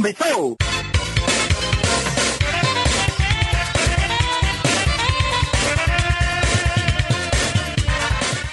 Começou!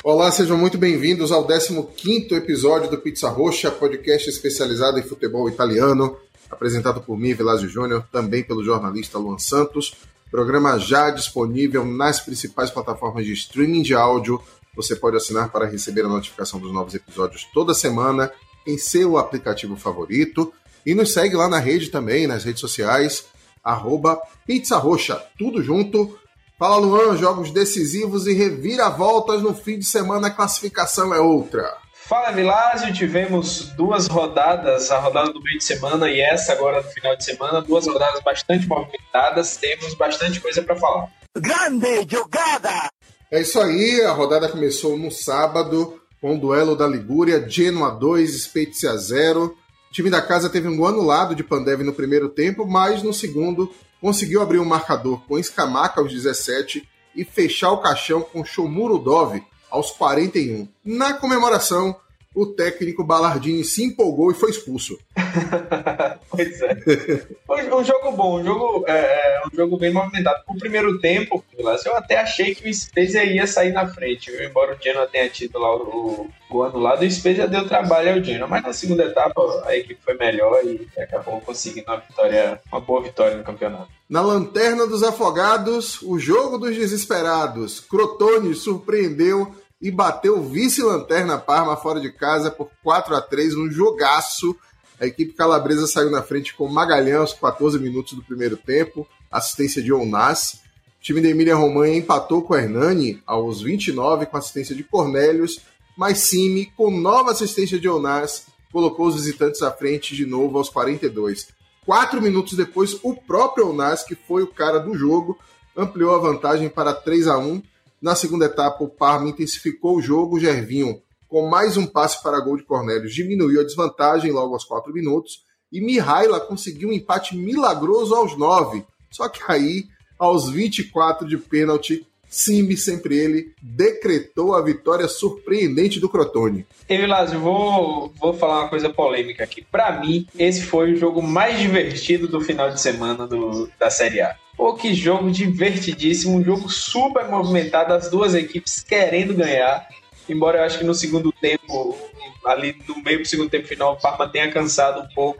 Olá, sejam muito bem-vindos ao 15º episódio do Pizza Roxa, podcast especializado em futebol italiano, apresentado por mim, Velásio Júnior, também pelo jornalista Luan Santos. Programa já disponível nas principais plataformas de streaming de áudio. Você pode assinar para receber a notificação dos novos episódios toda semana em seu aplicativo favorito. E nos segue lá na rede também, nas redes sociais, arroba Pizza Roxa, tudo junto. Fala Luan, jogos decisivos e reviravoltas no fim de semana, a classificação é outra. Fala Vilásio, tivemos duas rodadas, a rodada do meio de semana e essa agora no final de semana, duas rodadas bastante movimentadas, temos bastante coisa para falar. Grande jogada! É isso aí, a rodada começou no sábado com o duelo da Ligúria, Genoa 2, Spezia 0. Time da casa teve um anulado de Pandev no primeiro tempo, mas no segundo conseguiu abrir o um marcador com Escamaca aos 17 e fechar o caixão com Shomuro Dove aos 41. Na comemoração, o técnico Ballardini se empolgou e foi expulso. pois é. um jogo bom, um jogo, é, é, um jogo bem movimentado. No primeiro tempo, eu até achei que o Spezia ia sair na frente, viu? embora o Genoa tenha tido lá o, o anulado, o Spezia deu trabalho ao Genoa, mas na segunda etapa a equipe foi melhor e acabou conseguindo uma vitória, uma boa vitória no campeonato. Na lanterna dos afogados, o jogo dos desesperados. Crotone surpreendeu e bateu vice-lanterna Parma fora de casa por 4 a 3 num jogaço. A equipe calabresa saiu na frente com Magalhães aos 14 minutos do primeiro tempo, assistência de Onas. O time da Emília Romanha empatou com Hernani aos 29 com assistência de Cornélios, mas Simi, com nova assistência de Onas, colocou os visitantes à frente de novo aos 42. Quatro minutos depois, o próprio Onas, que foi o cara do jogo, ampliou a vantagem para 3 a 1 na segunda etapa, o Parma intensificou o jogo. Gervinho, com mais um passe para gol de Cornélio, diminuiu a desvantagem logo aos 4 minutos. E Mihaila conseguiu um empate milagroso aos 9. Só que aí, aos 24 de pênalti, Simbi, sempre ele, decretou a vitória surpreendente do Crotone. E Vilásio, vou, vou falar uma coisa polêmica aqui. Para mim, esse foi o jogo mais divertido do final de semana do, da Série A. Pô, que jogo divertidíssimo, um jogo super movimentado, as duas equipes querendo ganhar. Embora eu acho que no segundo tempo, ali no meio do segundo tempo final, o Parma tenha cansado um pouco.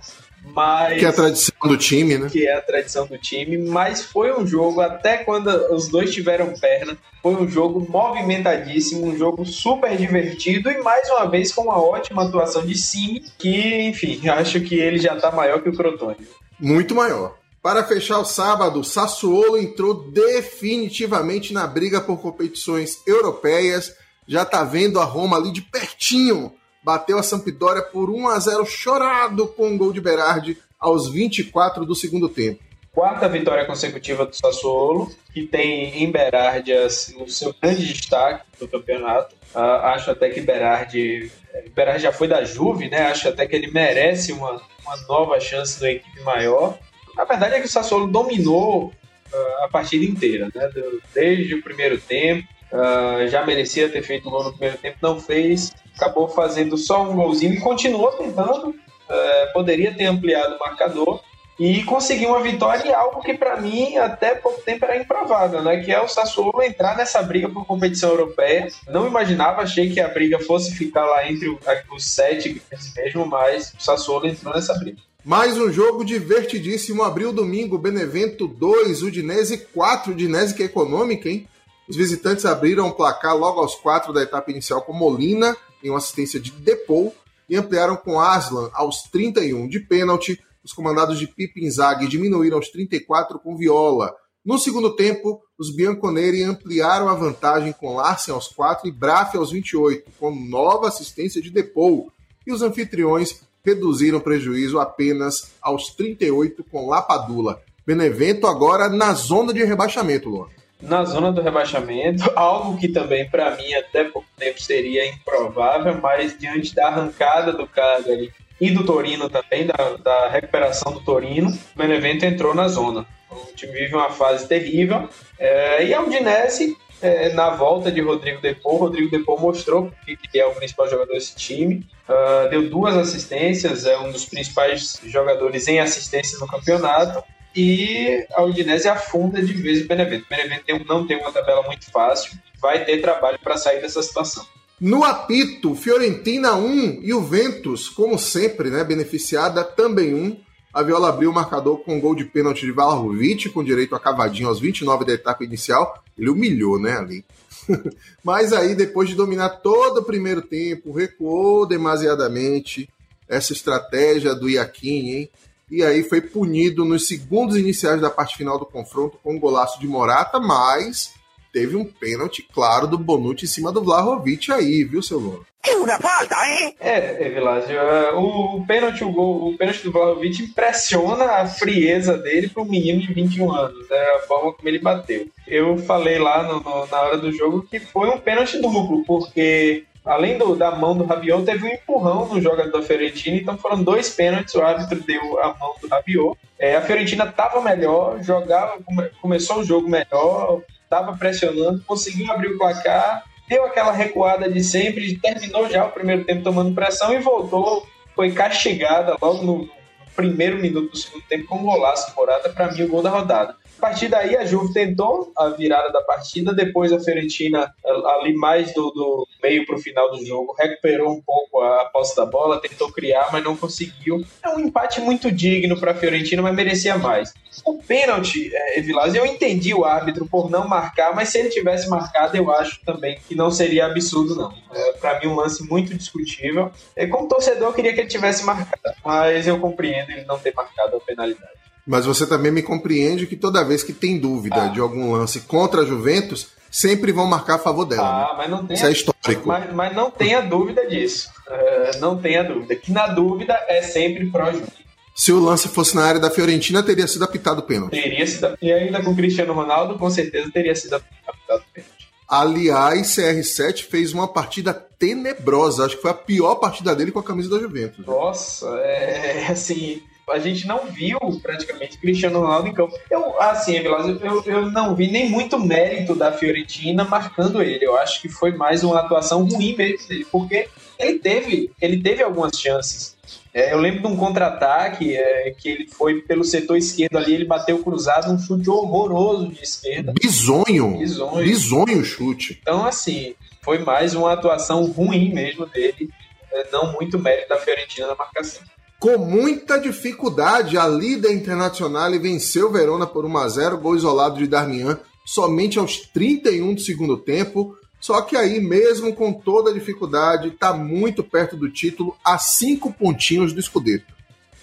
Mas, que é a tradição do time, né? Que é a tradição do time, mas foi um jogo, até quando os dois tiveram perna, foi um jogo movimentadíssimo, um jogo super divertido e mais uma vez com uma ótima atuação de Cime, que, enfim, acho que ele já tá maior que o Crotone. Muito maior. Para fechar o sábado, Sassuolo entrou definitivamente na briga por competições europeias. Já tá vendo a Roma ali de pertinho. Bateu a Sampdoria por 1 a 0 chorado com um gol de Berardi aos 24 do segundo tempo. Quarta vitória consecutiva do Sassuolo, que tem em Berardi assim, o seu grande destaque do campeonato. Uh, acho até que Berardi, Berardi já foi da Juve, né? Acho até que ele merece uma, uma nova chance numa equipe maior. A verdade é que o Sassuolo dominou uh, a partida inteira, né? Desde o primeiro tempo. Uh, já merecia ter feito gol no primeiro tempo, não fez. Acabou fazendo só um golzinho e continuou tentando. Uh, poderia ter ampliado o marcador e conseguiu uma vitória em algo que para mim até pouco tempo era improvável, né? Que é o Sassuolo entrar nessa briga por competição europeia. Não imaginava, achei que a briga fosse ficar lá entre os sete mesmo, mas o Sassuolo entrou nessa briga. Mais um jogo divertidíssimo. Abriu domingo, Benevento 2, Udinese 4. Udinese que é econômica, hein? Os visitantes abriram o placar logo aos 4 da etapa inicial com Molina, em uma assistência de Depou, e ampliaram com Aslan aos 31 de pênalti. Os comandados de Pipo Inzaghi diminuíram aos 34 com Viola. No segundo tempo, os Bianconeri ampliaram a vantagem com Larsen aos 4 e Braf aos 28, com nova assistência de Depou. E os anfitriões reduziram o prejuízo apenas aos 38 com Lapadula. Benevento agora na zona de rebaixamento, Luan. Na zona do rebaixamento, algo que também para mim até pouco tempo seria improvável, mas diante da arrancada do Cagliari e do Torino também, da, da recuperação do Torino, o Benevento entrou na zona. O time vive uma fase terrível é, e a Udinese é, na volta de Rodrigo Depô. Rodrigo Depô mostrou que, é o principal jogador desse time. Uh, deu duas assistências, é um dos principais jogadores em assistências no campeonato. E a Udinese afunda de vez o Benevento. O Benevento não tem uma tabela muito fácil, vai ter trabalho para sair dessa situação. No apito, Fiorentina 1 e o Ventus, como sempre, né, beneficiada também 1. A Viola abriu o marcador com um gol de pênalti de Vlahovic, com direito a cavadinho aos 29 da etapa inicial. Ele humilhou, né, ali. Mas aí, depois de dominar todo o primeiro tempo, recuou demasiadamente essa estratégia do Iaquim, hein? E aí foi punido nos segundos iniciais da parte final do confronto com um golaço de Morata, mas teve um pênalti claro do Bonucci em cima do Vlahovic aí, viu, seu Lula? É uma falta, hein? É, é Vilásio, é, o, o pênalti, o gol, o pênalti do Vlahovic impressiona a frieza dele para um menino de 21 anos, né, a forma como ele bateu. Eu falei lá no, no, na hora do jogo que foi um pênalti duplo, porque além do, da mão do Rabiot, teve um empurrão no jogador da Fiorentina, então foram dois pênaltis, o árbitro deu a mão do Rabiot. É, a Fiorentina estava melhor, jogava, começou o jogo melhor, estava pressionando, conseguiu abrir o placar, deu aquela recuada de sempre, terminou já o primeiro tempo tomando pressão e voltou, foi castigada logo no primeiro minuto do segundo tempo com um golaço Morata, para mim o gol da rodada. A partir daí, a Juve tentou a virada da partida. Depois, a Fiorentina, ali mais do, do meio para o final do jogo, recuperou um pouco a posse da bola, tentou criar, mas não conseguiu. É um empate muito digno para a Fiorentina, mas merecia mais. O pênalti, é, Vilas, eu entendi o árbitro por não marcar, mas se ele tivesse marcado, eu acho também que não seria absurdo, não. É, para mim, um lance muito discutível. É, como torcedor, eu queria que ele tivesse marcado, mas eu compreendo ele não ter marcado a penalidade. Mas você também me compreende que toda vez que tem dúvida ah. de algum lance contra a Juventus, sempre vão marcar a favor dela. Ah, né? mas não tem. Isso é histórico. Mas, mas não tenha dúvida disso. Uh, não tenha dúvida. Que na dúvida é sempre pró-Juventus. Se o lance fosse na área da Fiorentina, teria sido apitado pênalti. Teria sido. E ainda com o Cristiano Ronaldo, com certeza teria sido apitado pênalti. Aliás, CR7 fez uma partida tenebrosa. Acho que foi a pior partida dele com a camisa da Juventus. Nossa, é assim a gente não viu praticamente Cristiano Ronaldo em campo. Eu, assim, eu, eu não vi nem muito mérito da Fiorentina marcando ele. Eu acho que foi mais uma atuação ruim mesmo dele, porque ele teve, ele teve algumas chances. É, eu lembro de um contra-ataque é, que ele foi pelo setor esquerdo ali, ele bateu cruzado, um chute horroroso de esquerda. Bisonho. Bisonho. Bisonho chute. Então, assim, foi mais uma atuação ruim mesmo dele, é, não muito mérito da Fiorentina na marcação. Com muita dificuldade, a líder internacional venceu Verona por 1 a 0 gol isolado de Darmian somente aos 31 do segundo tempo. Só que aí, mesmo com toda a dificuldade, está muito perto do título, a cinco pontinhos do Scudetto.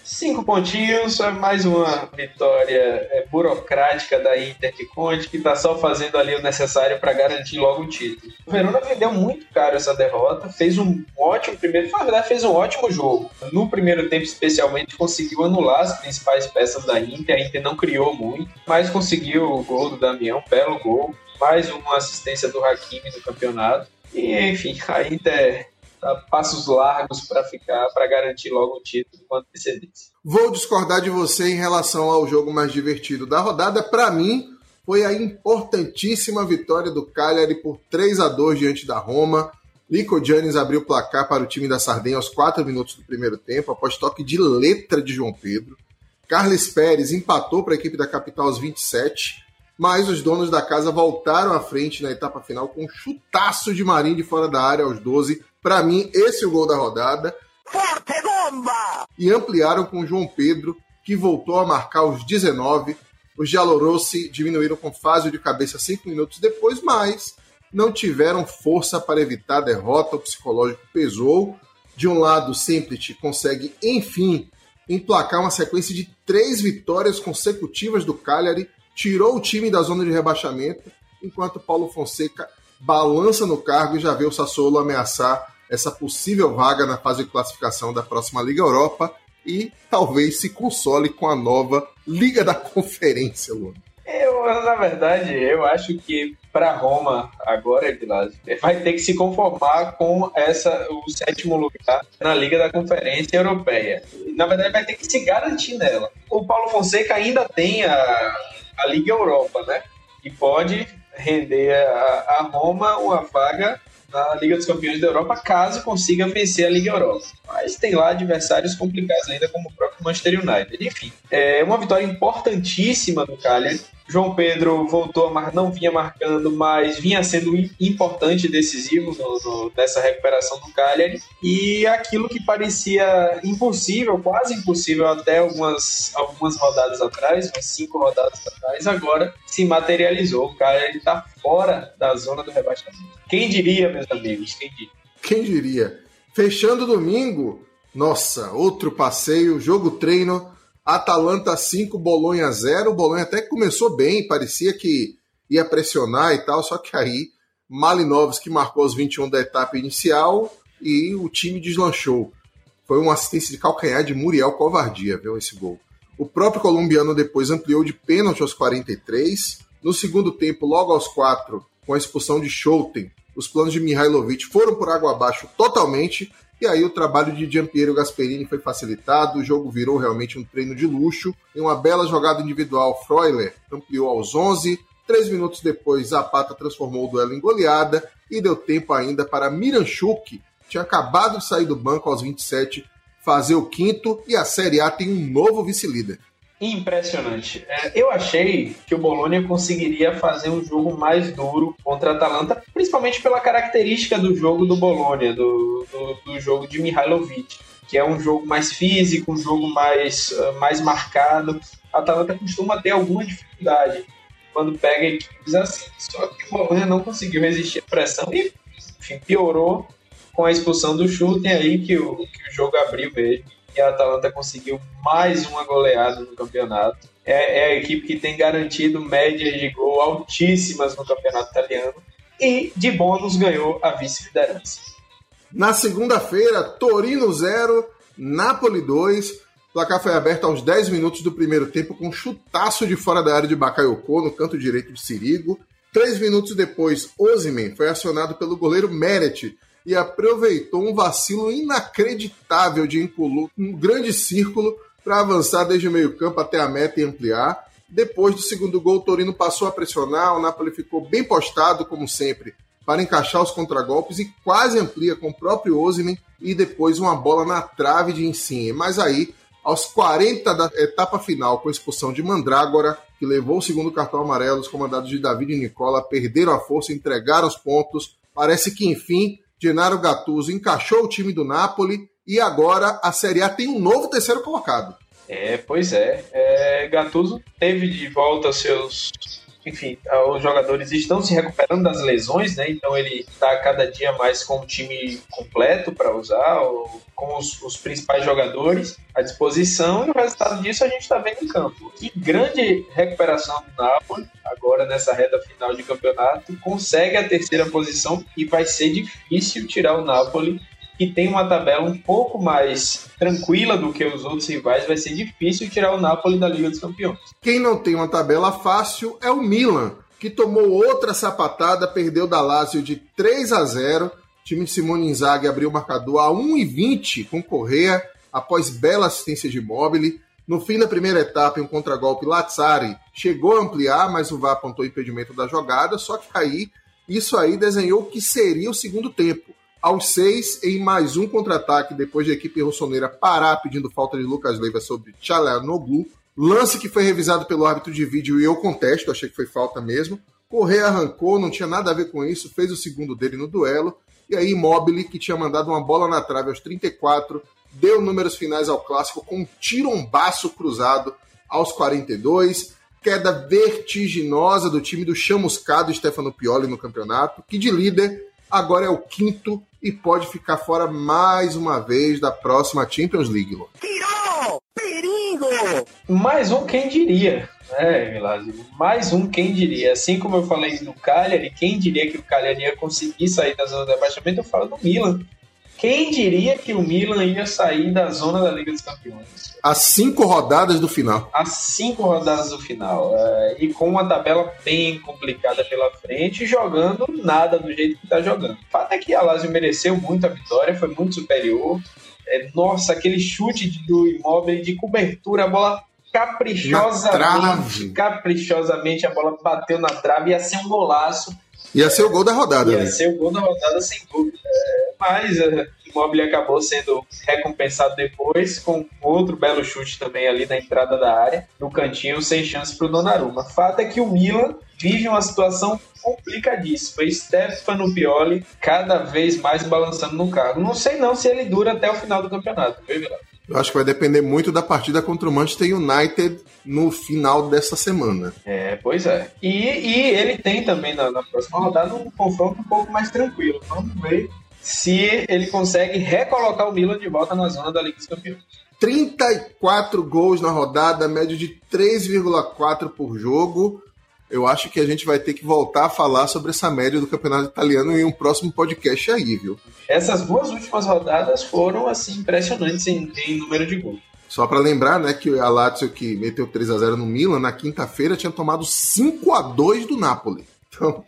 Cinco pontinhos, é mais uma vitória é, burocrática da Inter de Conte, que está só fazendo ali o necessário para garantir logo o título. O Verona vendeu muito caro essa derrota, fez um ótimo primeiro, na verdade fez um ótimo jogo. No primeiro tempo, especialmente, conseguiu anular as principais peças da Inter. A Inter não criou muito, mas conseguiu o gol do Damião, belo gol. Mais uma assistência do Hakimi no campeonato. E, enfim, a Inter passos largos para ficar, para garantir logo o título com antecedência. Vou discordar de você em relação ao jogo mais divertido da rodada. Para mim, foi a importantíssima vitória do Cagliari por 3 a 2 diante da Roma. Nico Giannis abriu o placar para o time da Sardenha aos 4 minutos do primeiro tempo, após toque de letra de João Pedro. Carles Pérez empatou para a equipe da capital aos 27, mas os donos da casa voltaram à frente na etapa final com um chutaço de Marinho de fora da área aos 12 para mim, esse é o gol da rodada. Forte bomba! E ampliaram com o João Pedro, que voltou a marcar os 19. Os Giallorossi diminuíram com fase de cabeça cinco minutos depois, mas não tiveram força para evitar a derrota. O psicológico pesou. De um lado, Semplic consegue, enfim, emplacar uma sequência de três vitórias consecutivas do Cagliari, tirou o time da zona de rebaixamento, enquanto Paulo Fonseca balança no cargo e já vê o Sassuolo ameaçar essa possível vaga na fase de classificação da próxima Liga Europa e talvez se console com a nova Liga da Conferência, Luan. Eu, na verdade, eu acho que para Roma agora, Vilas, vai ter que se conformar com essa o sétimo lugar na Liga da Conferência Europeia. Na verdade, vai ter que se garantir nela. O Paulo Fonseca ainda tem a, a Liga Europa, né? E pode render a, a Roma uma vaga na Liga dos Campeões da Europa, caso consiga vencer a Liga Europa. Mas tem lá adversários complicados ainda, como o próprio Manchester United. Enfim, é uma vitória importantíssima do Cagliari, João Pedro voltou a mar... não vinha marcando, mas vinha sendo importante e decisivo no, no, nessa recuperação do Cagliari. E aquilo que parecia impossível, quase impossível até algumas, algumas rodadas atrás, umas cinco rodadas atrás, agora se materializou. O Cagliari está fora da zona do rebaixamento. Quem diria, meus amigos? Quem diria? Quem diria? Fechando domingo, nossa, outro passeio, jogo treino Atalanta 5, Bolonha 0. O Bolonha até começou bem, parecia que ia pressionar e tal, só que aí Malinovski marcou os 21 da etapa inicial e o time deslanchou. Foi uma assistência de calcanhar de Muriel Covardia, viu, esse gol. O próprio colombiano depois ampliou de pênalti aos 43. No segundo tempo, logo aos 4, com a expulsão de Schouten, os planos de Mihailovic foram por água abaixo totalmente e aí o trabalho de Giampiero Gasperini foi facilitado, o jogo virou realmente um treino de luxo. Em uma bela jogada individual, Freuler ampliou aos 11. Três minutos depois, Zapata transformou o duelo em goleada e deu tempo ainda para Miranchuk, que tinha acabado de sair do banco aos 27, fazer o quinto e a Série A tem um novo vice-líder. Impressionante. É, eu achei que o Bologna conseguiria fazer um jogo mais duro contra a Atalanta, principalmente pela característica do jogo do Bologna, do, do, do jogo de Mihailovic, que é um jogo mais físico, um jogo mais, uh, mais marcado. A Atalanta costuma ter alguma dificuldade quando pega equipes assim. Só que o Bologna não conseguiu resistir à pressão e enfim, piorou com a expulsão do chute, aí que o, que o jogo abriu mesmo e a Atalanta conseguiu mais uma goleada no campeonato. É, é, a equipe que tem garantido médias de gol altíssimas no campeonato italiano e de bônus ganhou a vice-liderança. Na segunda-feira, Torino 0, Napoli 2. O placar foi aberto aos 10 minutos do primeiro tempo com um chutaço de fora da área de Bakayoko no canto direito de Sirigo. Três minutos depois, Osimen foi acionado pelo goleiro Meret e aproveitou um vacilo inacreditável de Inculu, um grande círculo para avançar desde o meio-campo até a meta e ampliar. Depois do segundo gol, o Torino passou a pressionar, o Napoli ficou bem postado, como sempre, para encaixar os contragolpes e quase amplia com o próprio Osimen e depois uma bola na trave de Insigne. Mas aí, aos 40 da etapa final, com a expulsão de Mandrágora, que levou o segundo cartão amarelo, os comandados de David e Nicola perderam a força, entregaram os pontos. Parece que, enfim, Gennaro Gattuso encaixou o time do Napoli e agora a Série A tem um novo terceiro colocado. É, pois é. é Gattuso teve de volta seus enfim, os jogadores estão se recuperando das lesões, né? Então ele está cada dia mais com o time completo para usar, com os, os, principais jogadores à disposição, e o resultado disso a gente está vendo em campo. Que grande recuperação do Napoli, agora nessa reta final de campeonato, consegue a terceira posição e vai ser difícil tirar o Napoli que tem uma tabela um pouco mais tranquila do que os outros rivais, vai ser difícil tirar o Napoli da Liga dos Campeões. Quem não tem uma tabela fácil é o Milan, que tomou outra sapatada, perdeu da Lazio de 3 a 0. O time de Simone Inzaghi abriu o marcador a 1,20 com Correa, após bela assistência de Mobile. No fim da primeira etapa, em um contragolpe, Lazzari chegou a ampliar, mas o VAR apontou impedimento da jogada, só que aí, isso aí desenhou o que seria o segundo tempo aos seis, em mais um contra-ataque, depois de a equipe rossoneira parar pedindo falta de Lucas Leiva sobre Tchalanoglu. Lance que foi revisado pelo árbitro de vídeo e eu contesto, achei que foi falta mesmo. Correia arrancou, não tinha nada a ver com isso, fez o segundo dele no duelo. E aí, Immobile, que tinha mandado uma bola na trave aos 34, deu números finais ao clássico com um tirombaço cruzado aos 42. Queda vertiginosa do time do chamuscado Stefano Pioli no campeonato, que de líder agora é o quinto e pode ficar fora mais uma vez da próxima Champions League. Tirou! Perigo! Mais um quem diria, né, Milazio? Mais um quem diria. Assim como eu falei do Cagliari, quem diria que o Cagliari ia conseguir sair da zona de abaixamento, eu falo do Milan. Quem diria que o Milan ia sair da zona da Liga dos Campeões? Às cinco rodadas do final. Às cinco rodadas do final. É, e com uma tabela bem complicada pela frente, jogando nada do jeito que está jogando. O fato é que a Lazio mereceu muito a vitória, foi muito superior. É, nossa, aquele chute do imóvel de cobertura, a bola caprichosamente, caprichosamente a bola bateu na trave, ia ser um golaço. Ia ser o gol da rodada. Ia né? ser o gol da rodada, sem dúvida. É, mas uh, o Immobile acabou sendo recompensado depois com outro belo chute também ali na entrada da área, no cantinho, sem chance para o Donnarumma. Fato é que o Milan vive uma situação complicadíssima. Stefano Pioli cada vez mais balançando no carro. Não sei não se ele dura até o final do campeonato, viu, Vilar? Eu acho que vai depender muito da partida contra o Manchester United no final dessa semana. É, pois é. E, e ele tem também na, na, próxima rodada um confronto um pouco mais tranquilo. Vamos ver se ele consegue recolocar o Milan de volta na zona da Liga dos Campeões. 34 gols na rodada, média de 3,4 por jogo. Eu acho que a gente vai ter que voltar a falar sobre essa média do campeonato italiano em um próximo podcast aí, viu? Essas duas últimas rodadas foram assim impressionantes em, em número de gols. Só para lembrar, né, que a Lazio que meteu 3 a 0 no Milan na quinta-feira tinha tomado 5 a 2 do Napoli. Então,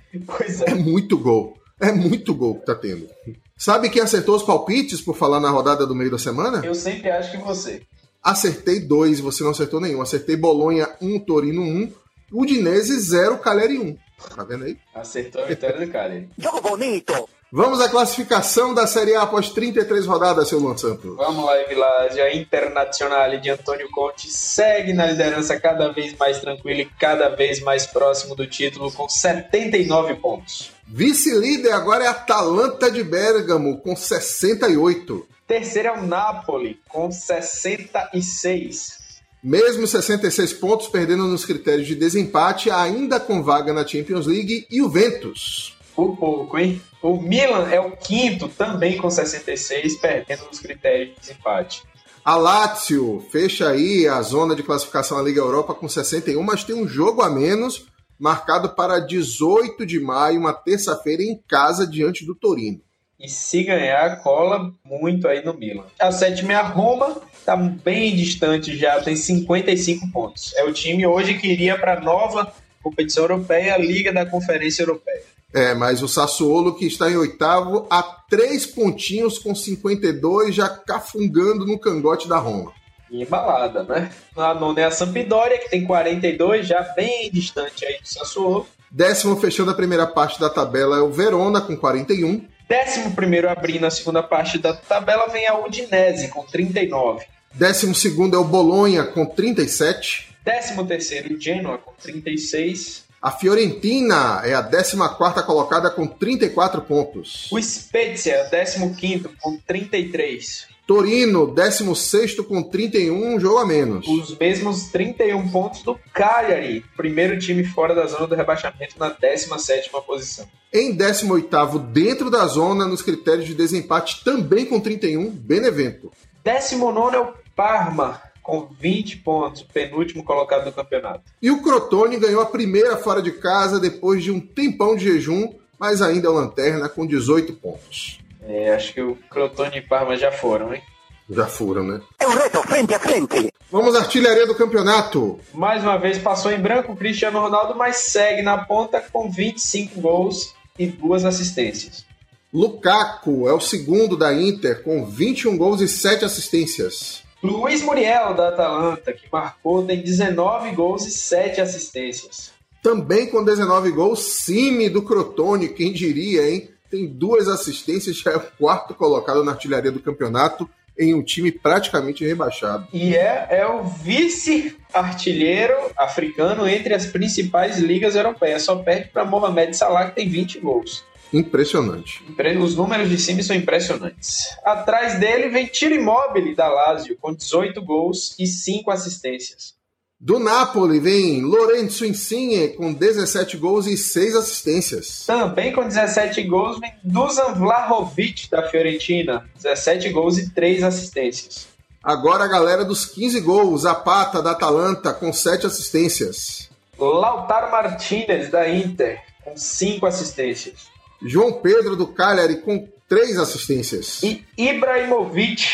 é. é muito gol. É muito gol que tá tendo. Sabe quem acertou os palpites por falar na rodada do meio da semana? Eu sempre acho que você. Acertei dois, você não acertou nenhum. Acertei Bolonha 1, um, Torino 1. Um, Udinese 0, Caleri 1. Tá vendo aí? Acertou a vitória do Caleri. Jogo bonito! Vamos à classificação da Série A após 33 rodadas, seu Luan Santos. Vamos lá, Vilásio. A Internacional de Antônio Conte segue na liderança cada vez mais tranquila e cada vez mais próximo do título com 79 pontos. Vice-líder agora é a Atalanta de Bergamo com 68. Terceiro é o Napoli com 66. Mesmo 66 pontos, perdendo nos critérios de desempate, ainda com vaga na Champions League, e o Ventus. Por pouco, hein? O Milan é o quinto, também com 66, perdendo nos critérios de desempate. A Lazio fecha aí a zona de classificação da Liga Europa com 61, mas tem um jogo a menos, marcado para 18 de maio, uma terça-feira, em casa, diante do Torino. E se ganhar, cola muito aí no Milan. A sétima é a Roma, está bem distante já, tem 55 pontos. É o time hoje que iria para a nova competição europeia, a Liga da Conferência Europeia. É, mas o Sassuolo, que está em oitavo, a três pontinhos com 52, já cafungando no cangote da Roma. E embalada, né? A nona é a Sampdoria, que tem 42, já bem distante aí do Sassuolo. Décimo fechando a primeira parte da tabela é o Verona, com 41. Décimo primeiro abrindo a segunda parte da tabela vem a Udinese, com 39. Décimo segundo é o Bolonha, com 37. Décimo terceiro, o Genoa, com 36. A Fiorentina é a 14 colocada com 34 pontos. O Spezia, 15 com 33. Torino, 16 com 31, um jogo a menos. Os mesmos 31 pontos do Cagliari, primeiro time fora da zona do rebaixamento na 17 posição. Em 18 dentro da zona, nos critérios de desempate, também com 31, Benevento. 19 é o Parma, com 20 pontos, penúltimo colocado no campeonato. E o Crotone ganhou a primeira fora de casa depois de um tempão de jejum, mas ainda é o lanterna com 18 pontos. É, acho que o Crotone e Parma já foram, hein? Já foram, né? É um reto frente a frente. Vamos à artilharia do campeonato. Mais uma vez passou em branco o Cristiano Ronaldo, mas segue na ponta com 25 gols e duas assistências. Lukaku é o segundo da Inter com 21 gols e 7 assistências. Luiz Muriel da Atalanta, que marcou, tem 19 gols e 7 assistências. Também com 19 gols, Cime do Crotone, quem diria, hein? tem duas assistências, já é o quarto colocado na artilharia do campeonato em um time praticamente rebaixado. E é, é o vice-artilheiro africano entre as principais ligas europeias. Só perde para Mohamed Salah, que tem 20 gols. Impressionante. Os números de cima são impressionantes. Atrás dele vem Tiro Immobile da Lazio, com 18 gols e 5 assistências. Do Napoli vem Lorenzo Insigne com 17 gols e 6 assistências. Também com 17 gols vem Dusan Vlahovic da Fiorentina, 17 gols e 3 assistências. Agora a galera dos 15 gols, a Pata da Atalanta com 7 assistências. Lautaro Martinez da Inter com 5 assistências. João Pedro do Cagliari com 3 assistências. E Ibrahimovic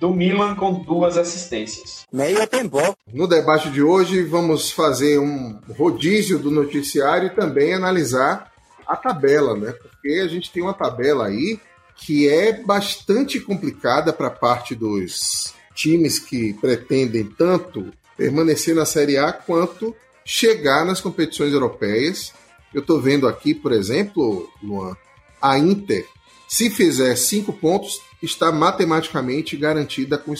do Milan com duas assistências. Meio tempo. No debate de hoje, vamos fazer um rodízio do noticiário e também analisar a tabela, né? Porque a gente tem uma tabela aí que é bastante complicada para parte dos times que pretendem tanto permanecer na Série A quanto chegar nas competições europeias. Eu estou vendo aqui, por exemplo, Luan, a Inter, se fizer cinco pontos, está matematicamente garantida com o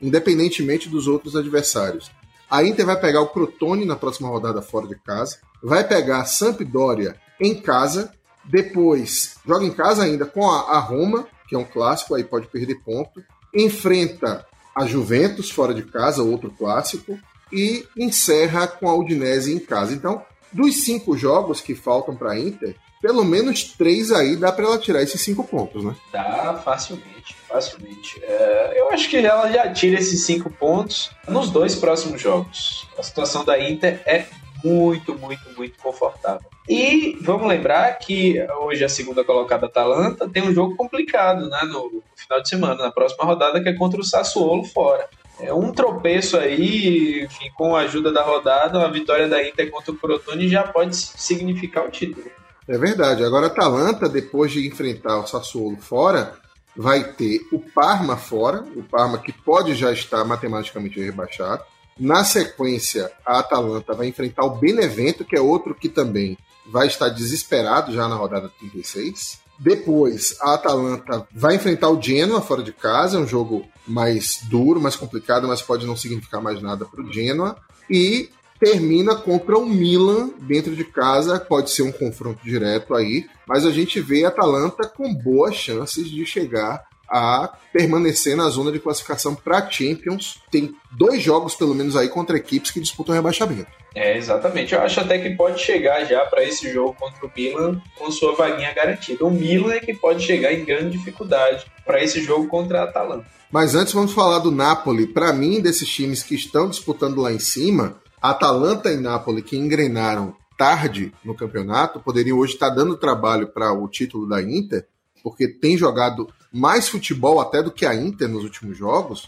independentemente dos outros adversários. A Inter vai pegar o Crotone na próxima rodada fora de casa, vai pegar a Sampdoria em casa, depois joga em casa ainda com a Roma, que é um clássico, aí pode perder ponto, enfrenta a Juventus fora de casa, outro clássico, e encerra com a Udinese em casa. Então, dos cinco jogos que faltam para Inter, pelo menos três aí dá para ela tirar esses cinco pontos, né? Dá facilmente, facilmente. É, eu acho que ela já tira esses cinco pontos nos dois próximos jogos. A situação da Inter é muito, muito, muito confortável. E vamos lembrar que hoje a segunda colocada Atalanta tem um jogo complicado, né, no final de semana, na próxima rodada, que é contra o Sassuolo fora. É um tropeço aí, enfim, com a ajuda da rodada, a vitória da Inter contra o Crotone já pode significar o título. É verdade. Agora a Atalanta, depois de enfrentar o Sassuolo fora, vai ter o Parma fora, o Parma que pode já estar matematicamente rebaixado. Na sequência, a Atalanta vai enfrentar o Benevento, que é outro que também vai estar desesperado já na rodada 36. Depois, a Atalanta vai enfrentar o Genoa fora de casa, é um jogo mais duro, mais complicado, mas pode não significar mais nada para o Genoa. E termina contra o Milan dentro de casa, pode ser um confronto direto aí, mas a gente vê a Atalanta com boas chances de chegar a permanecer na zona de classificação para Champions. Tem dois jogos, pelo menos, aí contra equipes que disputam rebaixamento. É, exatamente. Eu acho até que pode chegar já para esse jogo contra o Milan com sua vaguinha garantida. O Milan é que pode chegar em grande dificuldade para esse jogo contra a Atalanta. Mas antes vamos falar do Napoli. Para mim, desses times que estão disputando lá em cima, Atalanta e Napoli, que engrenaram tarde no campeonato, poderiam hoje estar dando trabalho para o título da Inter, porque tem jogado mais futebol até do que a Inter nos últimos jogos,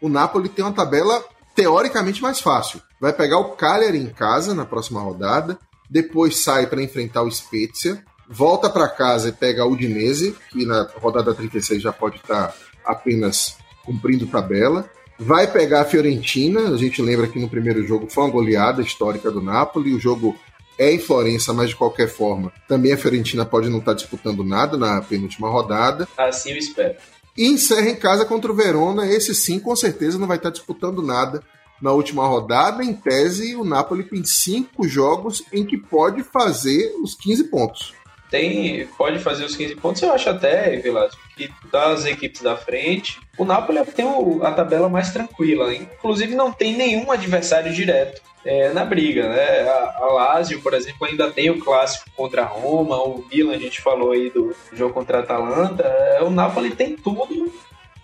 o Napoli tem uma tabela teoricamente mais fácil. Vai pegar o Cagliari em casa na próxima rodada, depois sai para enfrentar o Spezia, volta para casa e pega o Udinese, que na rodada 36 já pode estar apenas cumprindo tabela. Vai pegar a Fiorentina, a gente lembra que no primeiro jogo foi uma goleada histórica do Napoli, o jogo é em Florença, mas de qualquer forma, também a Fiorentina pode não estar disputando nada na penúltima rodada. Assim eu espero. E encerra em casa contra o Verona, esse sim, com certeza, não vai estar disputando nada na última rodada. Em tese, o Napoli tem cinco jogos em que pode fazer os 15 pontos. Tem, pode fazer os 15 pontos, eu acho até, Velasco, que das equipes da frente, o Napoli tem a tabela mais tranquila. Inclusive, não tem nenhum adversário direto é, na briga, né? A, a Lazio, por exemplo, ainda tem o clássico contra a Roma, o Milan, a gente falou aí do jogo contra a Atalanta. É, o Napoli tem tudo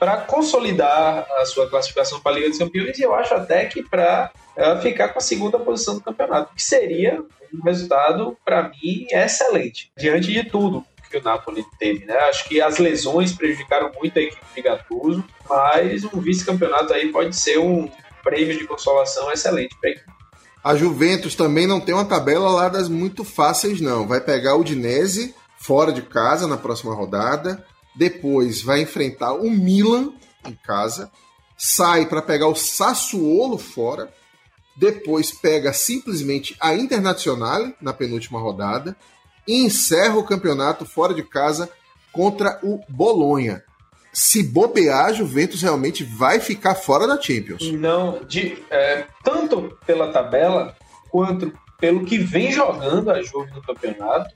para consolidar a sua classificação para a Liga dos Campeões e eu acho até que para é, ficar com a segunda posição do campeonato, que seria um resultado, para mim, excelente, diante de tudo que o Napoli teve, né? Acho que as lesões prejudicaram muito a equipe de Gattuso, mas um vice-campeonato aí pode ser um prêmio de consolação excelente para a equipe. A Juventus também não tem uma tabela lá das muito fáceis, não. Vai pegar o Udinese fora de casa na próxima rodada. Depois vai enfrentar o Milan em casa. Sai para pegar o Sassuolo fora. Depois pega simplesmente a Internazionale na penúltima rodada. E encerra o campeonato fora de casa contra o Bolonha se bobear, Juventus realmente vai ficar fora da Champions. Não, de, é, tanto pela tabela quanto pelo que vem jogando a Juve no campeonato,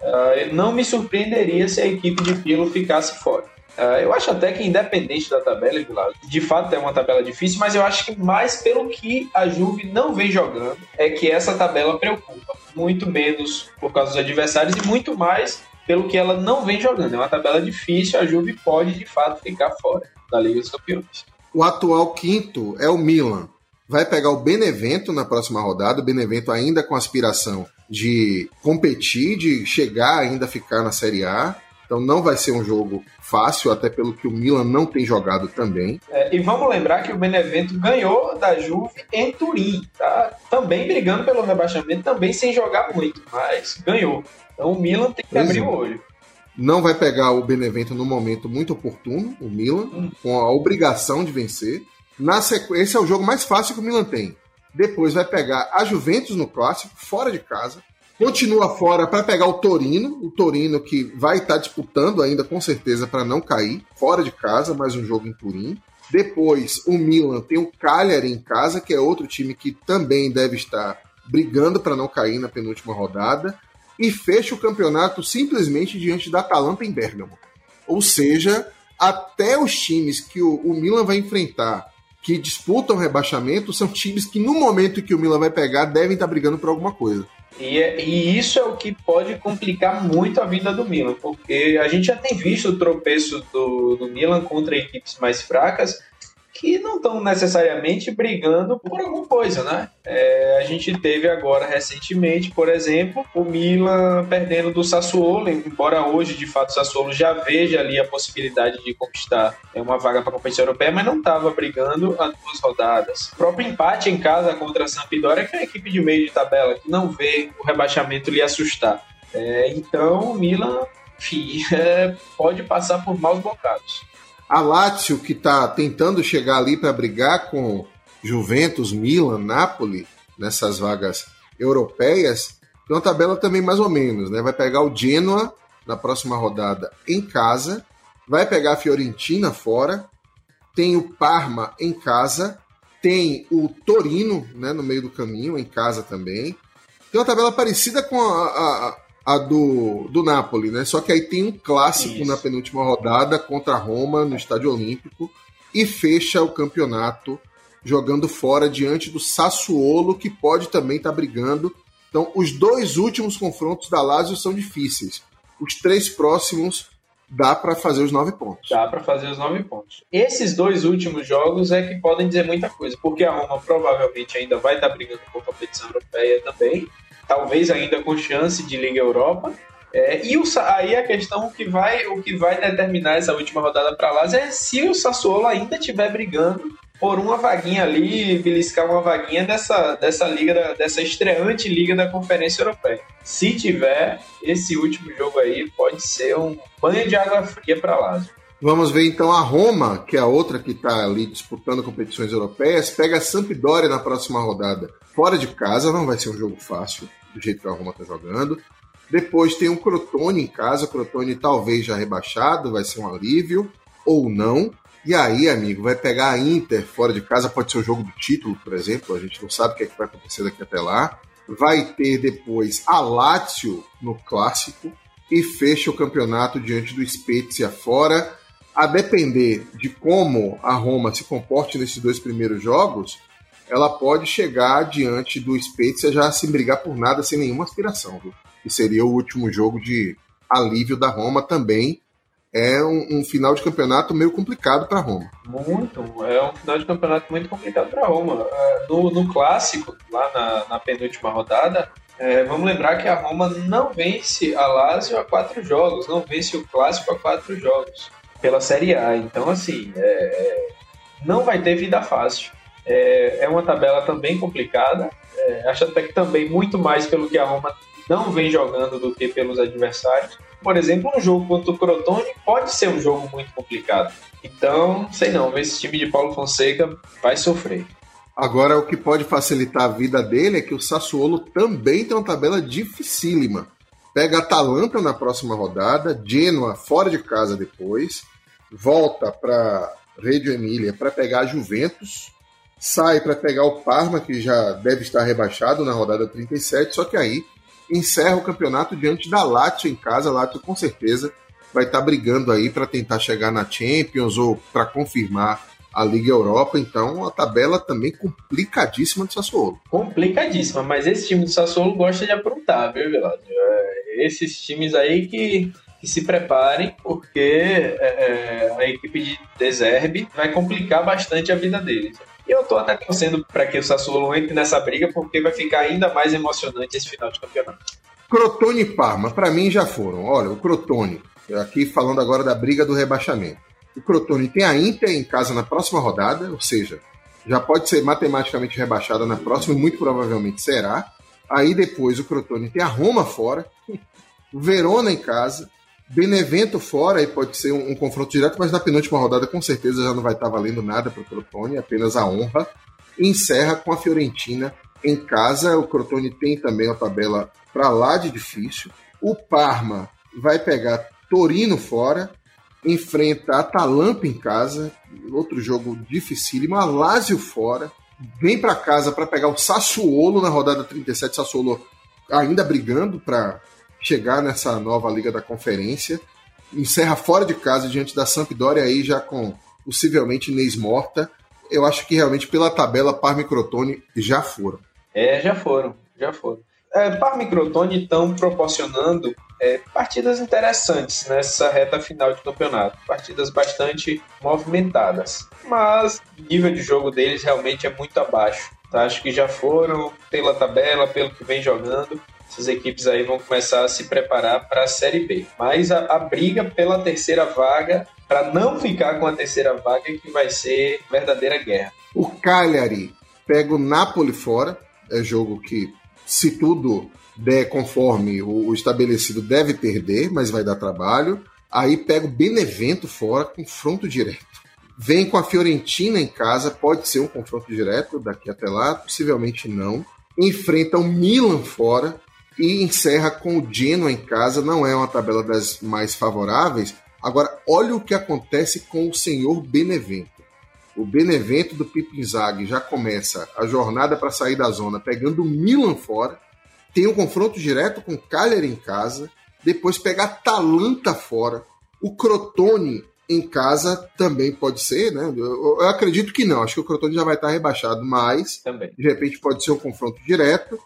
uh, não me surpreenderia se a equipe de Pirlo ficasse fora. Uh, eu acho até que independente da tabela, de fato é uma tabela difícil, mas eu acho que mais pelo que a Juve não vem jogando é que essa tabela preocupa. Muito menos por causa dos adversários e muito mais pelo que ela não vem jogando. É uma tabela difícil, a Juve pode de fato ficar fora da Liga dos Campeões. O atual quinto é o Milan. Vai pegar o Benevento na próxima rodada, o Benevento ainda com aspiração de competir, de chegar ainda a ficar na Série A. Então não vai ser um jogo fácil, até pelo que o Milan não tem jogado também. É, e vamos lembrar que o Benevento ganhou da Juve em Turim, tá? Também brigando pelo rebaixamento, também sem jogar muito, mas ganhou. Então o Milan tem que pois abrir é. o olho. Não vai pegar o Benevento no momento muito oportuno, o Milan, hum. com a obrigação de vencer. Na sequência, esse é o jogo mais fácil que o Milan tem. Depois vai pegar a Juventus no clássico, fora de casa. Continua fora para pegar o Torino, o Torino que vai estar tá disputando ainda com certeza para não cair, fora de casa, mais um jogo em Turim. Depois o Milan tem o Cagliari em casa, que é outro time que também deve estar brigando para não cair na penúltima rodada. E fecha o campeonato simplesmente diante da Atalanta em Bergamo. Ou seja, até os times que o, o Milan vai enfrentar que disputam rebaixamento são times que no momento que o Milan vai pegar devem estar brigando por alguma coisa. E, e, isso é o que pode complicar muito a vida do Milan, porque a gente já tem visto o tropeço do, do Milan contra equipes mais fracas, que não estão necessariamente brigando por alguma coisa, né? É, a gente teve agora recentemente, por exemplo, o Milan perdendo do Sassuolo, embora hoje de fato o Sassuolo já veja ali a possibilidade de conquistar uma vaga para a competição europeia, mas não estava brigando a duas rodadas. O próprio empate em casa contra a Sampdoria, que é uma equipe de meio de tabela que não vê o rebaixamento lhe assustar. É, então o Milan, enfim, é, pode passar por maus bocados. A Lazio, que está tentando chegar ali para brigar com Juventus, Milan, Napoli, nessas vagas europeias, tem uma tabela também mais ou menos, né? Vai pegar o Genoa na próxima rodada em casa, vai pegar a Fiorentina fora, tem o Parma em casa, tem o Torino né, no meio do caminho, em casa também. Tem uma tabela parecida com a, a, a do, do Napoli, né? Só que aí tem um clássico Isso. na penúltima rodada contra a Roma no Estádio Olímpico e fecha o campeonato jogando fora diante do Sassuolo, que pode também estar tá brigando. Então, os dois últimos confrontos da Lazio são difíceis. Os três próximos dá para fazer os nove pontos. Dá para fazer os nove pontos. Esses dois últimos jogos é que podem dizer muita coisa, porque a Roma provavelmente ainda vai estar tá brigando por competição europeia também talvez ainda com chance de Liga Europa. É, e o, aí a questão que vai, o que vai determinar essa última rodada para lá é se o Sassuolo ainda estiver brigando por uma vaguinha ali, beliscar uma vaguinha dessa, dessa liga, dessa estreante liga da Conferência Europeia. Se tiver, esse último jogo aí pode ser um banho de água fria para lá. Vamos ver então a Roma, que é a outra que está ali disputando competições europeias, pega a Sampdoria na próxima rodada. Fora de casa, não vai ser um jogo fácil, do jeito que a Roma está jogando. Depois tem um Crotone em casa, Crotone talvez já rebaixado, vai ser um alívio, ou não. E aí, amigo, vai pegar a Inter fora de casa, pode ser o jogo do título, por exemplo, a gente não sabe o que, é que vai acontecer daqui até lá. Vai ter depois a Lazio no clássico e fecha o campeonato diante do Spezia fora a depender de como a Roma se comporte nesses dois primeiros jogos, ela pode chegar diante do Spezia já sem brigar por nada, sem nenhuma aspiração, viu? que seria o último jogo de alívio da Roma também. É um, um final de campeonato meio complicado para Roma. Muito, é um final de campeonato muito complicado para Roma. É, no, no, clássico, lá na, na penúltima rodada, é, vamos lembrar que a Roma não vence a Lazio a quatro jogos, não vence o clássico a quatro jogos pela Série A. Então, assim, é, é, não vai ter vida fácil. É, é uma tabela também complicada. É, acho até que também muito mais pelo que a Roma não vem jogando do que pelos adversários. Por exemplo, um jogo contra o Crotone pode ser um jogo muito complicado. Então, sei não, esse time de Paulo Fonseca vai sofrer. Agora, o que pode facilitar a vida dele é que o Sassuolo também tem uma tabela dificílima. Pega Atalanta na próxima rodada, Genoa fora de casa depois, volta para Reggio Emília para pegar a Juventus, sai para pegar o Parma, que já deve estar rebaixado na rodada 37, só que aí encerra o campeonato diante da Lazio em casa. A Lazio com certeza vai estar brigando aí para tentar chegar na Champions ou para confirmar a Liga Europa, então a tabela também complicadíssima do Sassuolo. Complicadíssima, mas esse time do Sassuolo gosta de aprontar, viu, Velasco? É, esses times aí que, que se preparem, porque é, é, a equipe de Deserbe vai complicar bastante a vida deles. E eu tô até torcendo para que o Sassuolo entre nessa briga, porque vai ficar ainda mais emocionante esse final de campeonato. Crotone e Parma, para mim já foram. Olha, o Crotone, aqui falando agora da briga do rebaixamento. O Crotone tem a Inter em casa na próxima rodada, ou seja, já pode ser matematicamente rebaixada na próxima e muito provavelmente será. Aí depois o Crotone tem a Roma fora, o Verona em casa, Benevento fora, e pode ser um, um, confronto direto, mas na penúltima rodada com certeza já não vai estar valendo nada para o Crotone, apenas a honra. E encerra com a Fiorentina em casa. O Crotone tem também a tabela para lá de difícil. O Parma vai pegar Torino fora, enfrenta Atalanta em casa, outro jogo dificílimo, a Lazio fora, vem para casa para pegar o Sassuolo na rodada 37, Sassuolo ainda brigando para chegar nessa nova liga da conferência, encerra fora de casa diante da Sampdoria aí já com possivelmente Inês morta. Eu acho que realmente pela tabela Parma e Crotone já foram. É, já foram, já foram. É, Parma e Crotone estão proporcionando é, partidas interessantes nessa reta final de campeonato. Partidas bastante movimentadas. Mas o nível de jogo deles realmente é muito abaixo. Tá? Acho que já foram pela tabela, pelo que vem jogando. Essas equipes aí vão começar a se preparar para a Série B. Mas a, a briga pela terceira vaga, para não ficar com a terceira vaga, é que vai ser verdadeira guerra. O Cagliari pega o Napoli fora. É jogo que, se tudo der conforme o, estabelecido deve perder, mas vai dar trabalho. Aí pega o Benevento fora, confronto direto. Vem com a Fiorentina em casa, pode ser um confronto direto daqui até lá, possivelmente não. Enfrenta o Milan fora e encerra com o Genoa em casa. Não é uma tabela das mais favoráveis. Agora, olha o que acontece com o senhor Benevento. O Benevento do Pipinzag já começa a jornada para sair da zona pegando o Milan fora tem um confronto direto com o Cagliari em casa, depois pegar Atalanta fora, o Crotone em casa também pode ser, né? Eu, eu, acredito que não, acho que o Crotone já vai estar rebaixado, mas também. de repente pode ser um confronto direto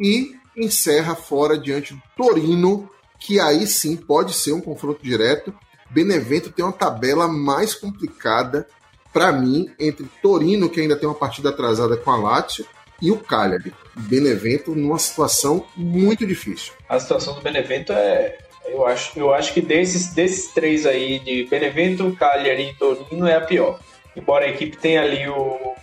e encerra fora diante do Torino, que aí sim pode ser um confronto direto. Benevento tem uma tabela mais complicada para mim entre Torino, que ainda tem uma partida atrasada com a Lazio, e o Cagliari. Benevento numa situação muito difícil. A situação do Benevento é. Eu acho, eu acho que desses, desses três aí, de Benevento, Cagliari e Torino, é a pior. Embora a equipe tenha ali o.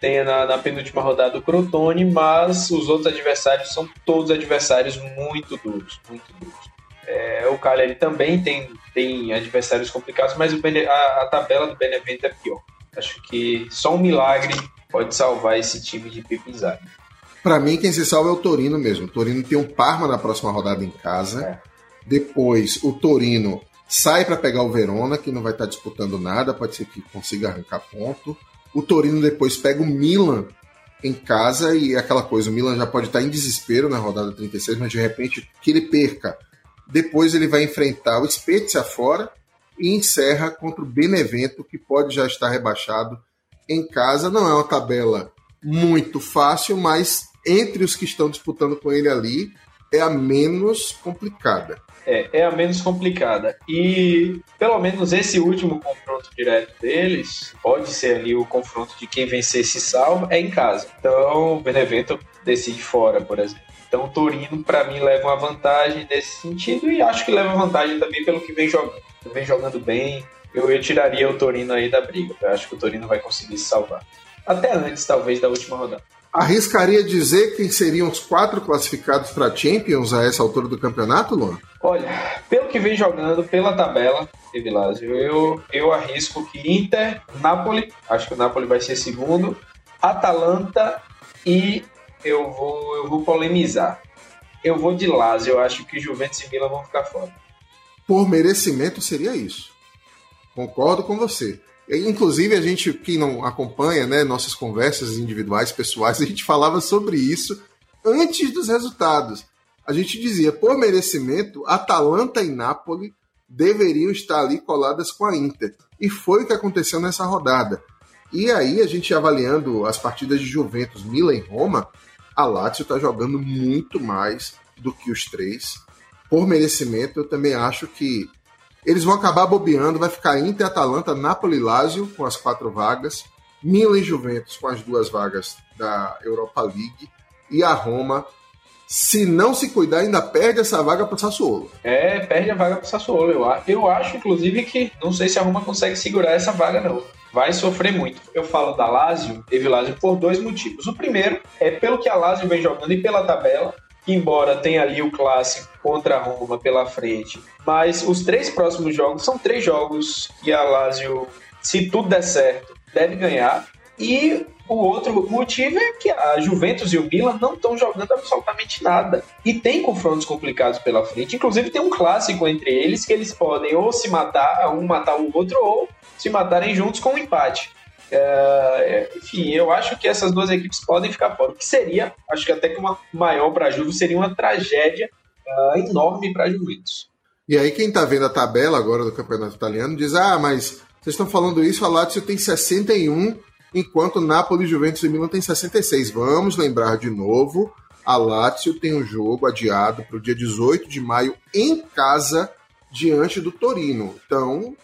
tenha na, na penúltima rodada o Crotone, mas os outros adversários são todos adversários muito duros. Muito duros. É, o Cagliari também tem, tem adversários complicados, mas o Bene, a, a tabela do Benevento é pior. Acho que só um milagre pode salvar esse time de Pipinzaghi. Para mim, quem se salva é o Torino mesmo. O Torino tem um Parma na próxima rodada em casa. É. Depois, o Torino sai para pegar o Verona, que não vai estar tá disputando nada, pode ser que consiga arrancar ponto. O Torino depois pega o Milan em casa e aquela coisa, o Milan já pode estar em desespero na rodada 36, mas de repente que ele perca. Depois ele vai enfrentar o Spezia fora e encerra contra o Benevento, que pode já estar rebaixado em casa. Não é uma tabela muito fácil, mas entre os que estão disputando com ele ali, é a menos complicada. É, é a menos complicada. E pelo menos esse último confronto direto deles pode ser ali o confronto de quem vencer se salva, é em casa. Então o Benevento decide fora, por exemplo. Então o Torino, para mim, leva uma vantagem nesse sentido e acho que leva vantagem também pelo que vem jogando. Vem jogando bem, eu, eu tiraria o Torino aí da briga. Eu acho que o Torino vai conseguir se salvar. Até antes, talvez, da última rodada. Arriscaria dizer quem seriam os quatro classificados para Champions a essa altura do campeonato, Luan? Olha, pelo que vem jogando, pela tabela, Evilásio, eu, eu arrisco que Inter, Napoli, acho que o Napoli vai ser segundo, Atalanta e eu vou, eu vou polemizar. Eu vou de Lazio, eu acho que Juventus e Milan vão ficar fora. Por merecimento seria isso. Concordo com você. Inclusive, a gente, quem não acompanha né, nossas conversas individuais, pessoais, a gente falava sobre isso antes dos resultados. A gente dizia, por merecimento, Atalanta e Nápoles deveriam estar ali coladas com a Inter. E foi o que aconteceu nessa rodada. E aí, a gente avaliando as partidas de Juventus, Milan e Roma, a Lazio está jogando muito mais do que os três. Por merecimento, eu também acho que eles vão acabar bobeando, vai ficar Inter, Atalanta, Napoli Lazio com as quatro vagas, Milan e Juventus com as duas vagas da Europa League e a Roma, se não se cuidar, ainda perde essa vaga para o Sassuolo. É, perde a vaga para o Sassuolo. Eu, eu acho, inclusive, que não sei se a Roma consegue segurar essa vaga, não. Vai sofrer muito. Eu falo da Lazio, teve Lazio por dois motivos. O primeiro é pelo que a Lazio vem jogando e pela tabela embora tenha ali o clássico contra a Roma pela frente. Mas os três próximos jogos são três jogos que a Lazio, se tudo der certo, deve ganhar. E o outro motivo é que a Juventus e o Milan não estão jogando absolutamente nada. E tem confrontos complicados pela frente. Inclusive tem um clássico entre eles que eles podem ou se matar, um matar o outro, ou se matarem juntos com um empate. É, enfim, eu acho que essas duas equipes podem ficar fora. O que seria, acho que até que uma maior para a Juve seria uma tragédia uh, enorme para a Juventus. E aí quem está vendo a tabela agora do Campeonato Italiano diz: "Ah, mas vocês estão falando isso, a Lazio tem 61 enquanto Napoli, Juventus e Milan tem 66. Vamos lembrar de novo, a Lazio tem um jogo adiado para o dia 18 de maio em casa diante do Torino. Então,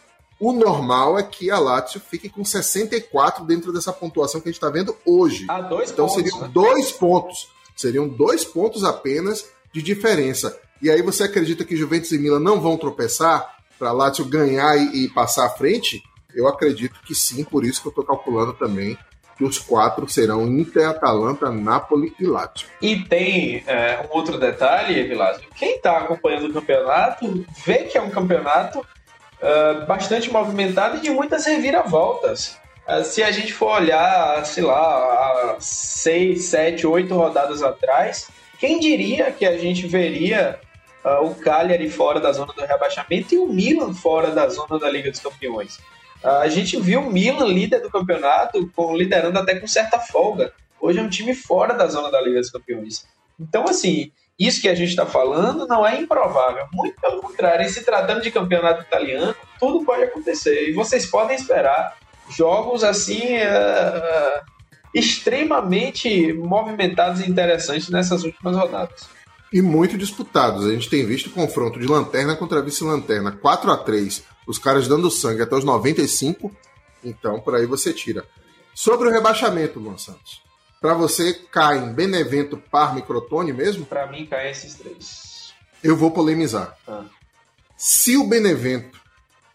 o normal é que a Lazio fique com 64 dentro dessa pontuação que a gente está vendo hoje. Ah, dois então pontos, seriam né? dois pontos. Seriam dois pontos apenas de diferença. E aí você acredita que Juventus e Milan não vão tropeçar para a Lazio ganhar e, e passar à frente? Eu acredito que sim, por isso que eu estou calculando também que os quatro serão Inter, Atalanta, Napoli e Lazio. E tem é, um outro detalhe, Vilásio. Quem está acompanhando o campeonato vê que é um campeonato uh, bastante movimentado e de muitas reviravoltas. Uh, se a gente for olhar, sei lá, seis, sete, oito rodadas atrás, quem diria que a gente veria uh, o Cagliari fora da zona do rebaixamento e o Milan fora da zona da Liga dos Campeões? A gente viu o Milan líder do campeonato, com, liderando até com certa folga. Hoje é um time fora da zona da Liga dos Campeões. Então, assim, isso que a gente está falando não é improvável. Muito pelo contrário, e se tratando de campeonato italiano, tudo pode acontecer. E vocês podem esperar jogos assim uh, extremamente movimentados e interessantes nessas últimas rodadas. E muito disputados. A gente tem visto confronto de lanterna contra vice-lanterna, 4 a 3 os caras dando sangue até os 95. Então, por aí você tira. Sobre o rebaixamento, Luan Santos. Para você, caem Benevento, Parma e Crotone mesmo? Para mim, caem esses três. Eu vou polemizar. Ah. Se o Benevento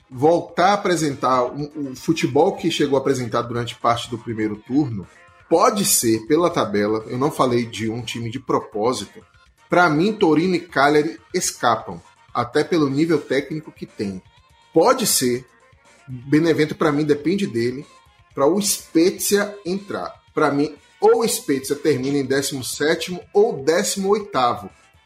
voltar a apresentar o, o futebol que chegou a apresentar durante parte do primeiro turno, pode ser, pela tabela, eu não falei de um time de propósito, para mim, Torino e Cagliari escapam, até pelo nível técnico que tem. Pode ser, Benevento para mim depende dele, para o Spezia entrar. Para mim, ou o Spezia termina em 17 ou 18.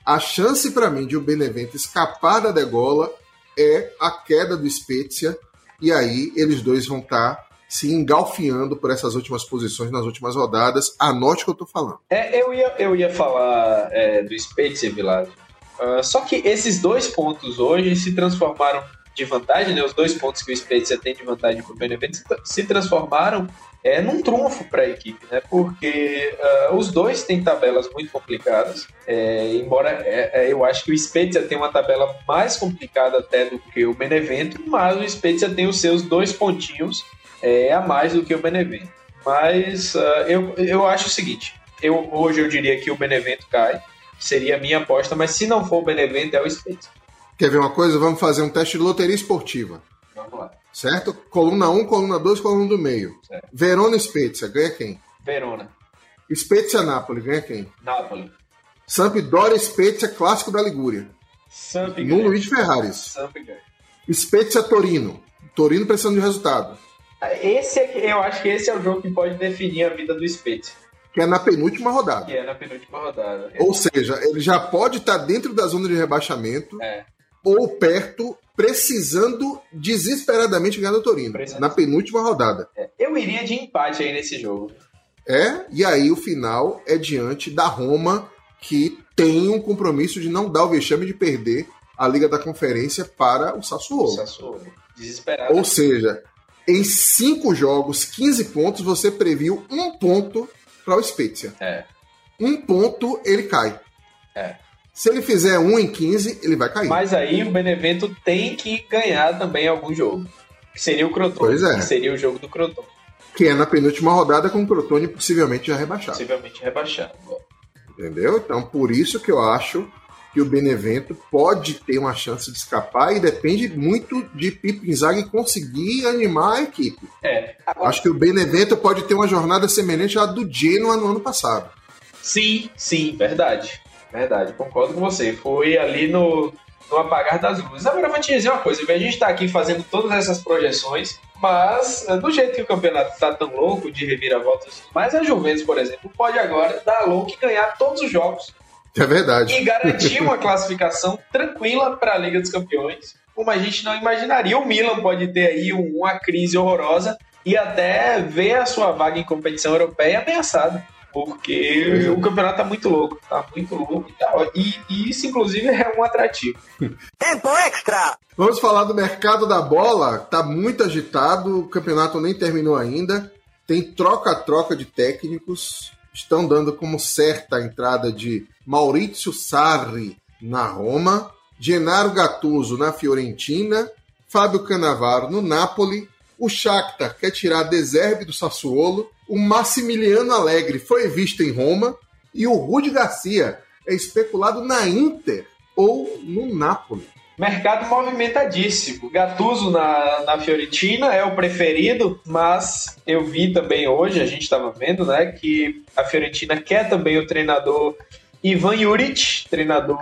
A chance para mim de o Benevento escapar da degola é a queda do Spezia, e aí eles dois vão estar tá se engalfiando por essas últimas posições nas últimas rodadas. Anote o que eu tô falando. É, eu, ia, eu ia falar é, do Spezia, Village. Uh, só que esses dois pontos hoje se transformaram de vantagem, né, os dois pontos que o Spezia tem de vantagem para o Benevento se transformaram é, num trunfo para a equipe, né? Porque uh, os dois têm tabelas muito complicadas. É, embora é, é, eu acho que o Spezia tem uma tabela mais complicada até do que o Benevento, mas o Spezia tem os seus dois pontinhos é, a mais do que o Benevento. Mas uh, eu, eu acho o seguinte: eu, hoje eu diria que o Benevento cai, seria a minha aposta, mas se não for o Benevento, é o Spezia. Quer ver uma coisa? Vamos fazer um teste de loteria esportiva. Vamos lá. Certo? Coluna 1, coluna 2, coluna do meio. Certo. Verona Spezia, ganha quem? Verona. Spezia Napoli, ganha quem? Napoli. Sampdoria Spezia, clássico da Ligúria. Samp No ganha. Luiz Ferraris. Samp ganha. Spezia Torino. Torino precisando de resultado. Esse é, eu acho que esse é o jogo que pode definir a vida do Spezia, Que é na penúltima rodada. que é na penúltima rodada. Ou seja, ele já pode estar dentro da zona de rebaixamento É. ou perto, precisando desesperadamente ganhar do Torino. Na penúltima rodada. É. Eu iria de empate aí nesse jogo. É, e aí o final é diante da Roma, que tem um compromisso de não dar o vexame de perder a Liga da Conferência para o Sassuolo. Sassuolo. Desesperado. Ou seja, em cinco jogos, 15 pontos, você previu um ponto para o Spezia. É. Um ponto, ele cai. É. Se ele fizer um em 15, ele vai cair. Mas aí o Benevento tem que ganhar também algum jogo. Que seria o Crotone. Pois é. Que seria o jogo do Crotone. Que é na penúltima rodada com o Crotone possivelmente já rebaixado. Possivelmente rebaixado. Entendeu? Então, por isso que eu acho que o Benevento pode ter uma chance de escapar e depende muito de Pipo Inzaghi conseguir animar a equipe. É. Agora, Acho que o Benevento pode ter uma jornada semelhante à do Genoa no ano passado. sim, sim, verdade. Verdade, concordo com você. Foi ali no, no apagar das luzes. Agora eu vou te dizer uma coisa, a gente está aqui fazendo todas essas projeções, mas do jeito que o campeonato está tão louco de reviravoltas, mas a Juventus, por exemplo, pode agora dar louco e ganhar todos os jogos. É verdade. E garantir uma classificação tranquila para a Liga dos Campeões, como a gente não imaginaria. O Milan pode ter aí uma crise horrorosa e até ver a sua vaga em competição europeia ameaçada porque o campeonato tá muito louco, tá muito louco e tal. E, e isso, inclusive, é um atrativo. Tempo extra! Vamos falar do mercado da bola. Tá muito agitado, o campeonato nem terminou ainda. Tem troca-troca de técnicos. Estão dando como certa a entrada de Maurizio Sarri na Roma, Gennaro Gattuso na Fiorentina, Fábio Canavaro no Napoli, o Shakhtar quer tirar Deserbe do Sassuolo, o Massimiliano Alegre foi visto em Roma e o Rudi Garcia é especulado na Inter ou no Napoli. Mercado movimentadíssimo. Gattuso na, na Fiorentina é o preferido, mas eu vi também hoje, a gente estava vendo, né, que a Fiorentina quer também o treinador Ivan Juric, treinador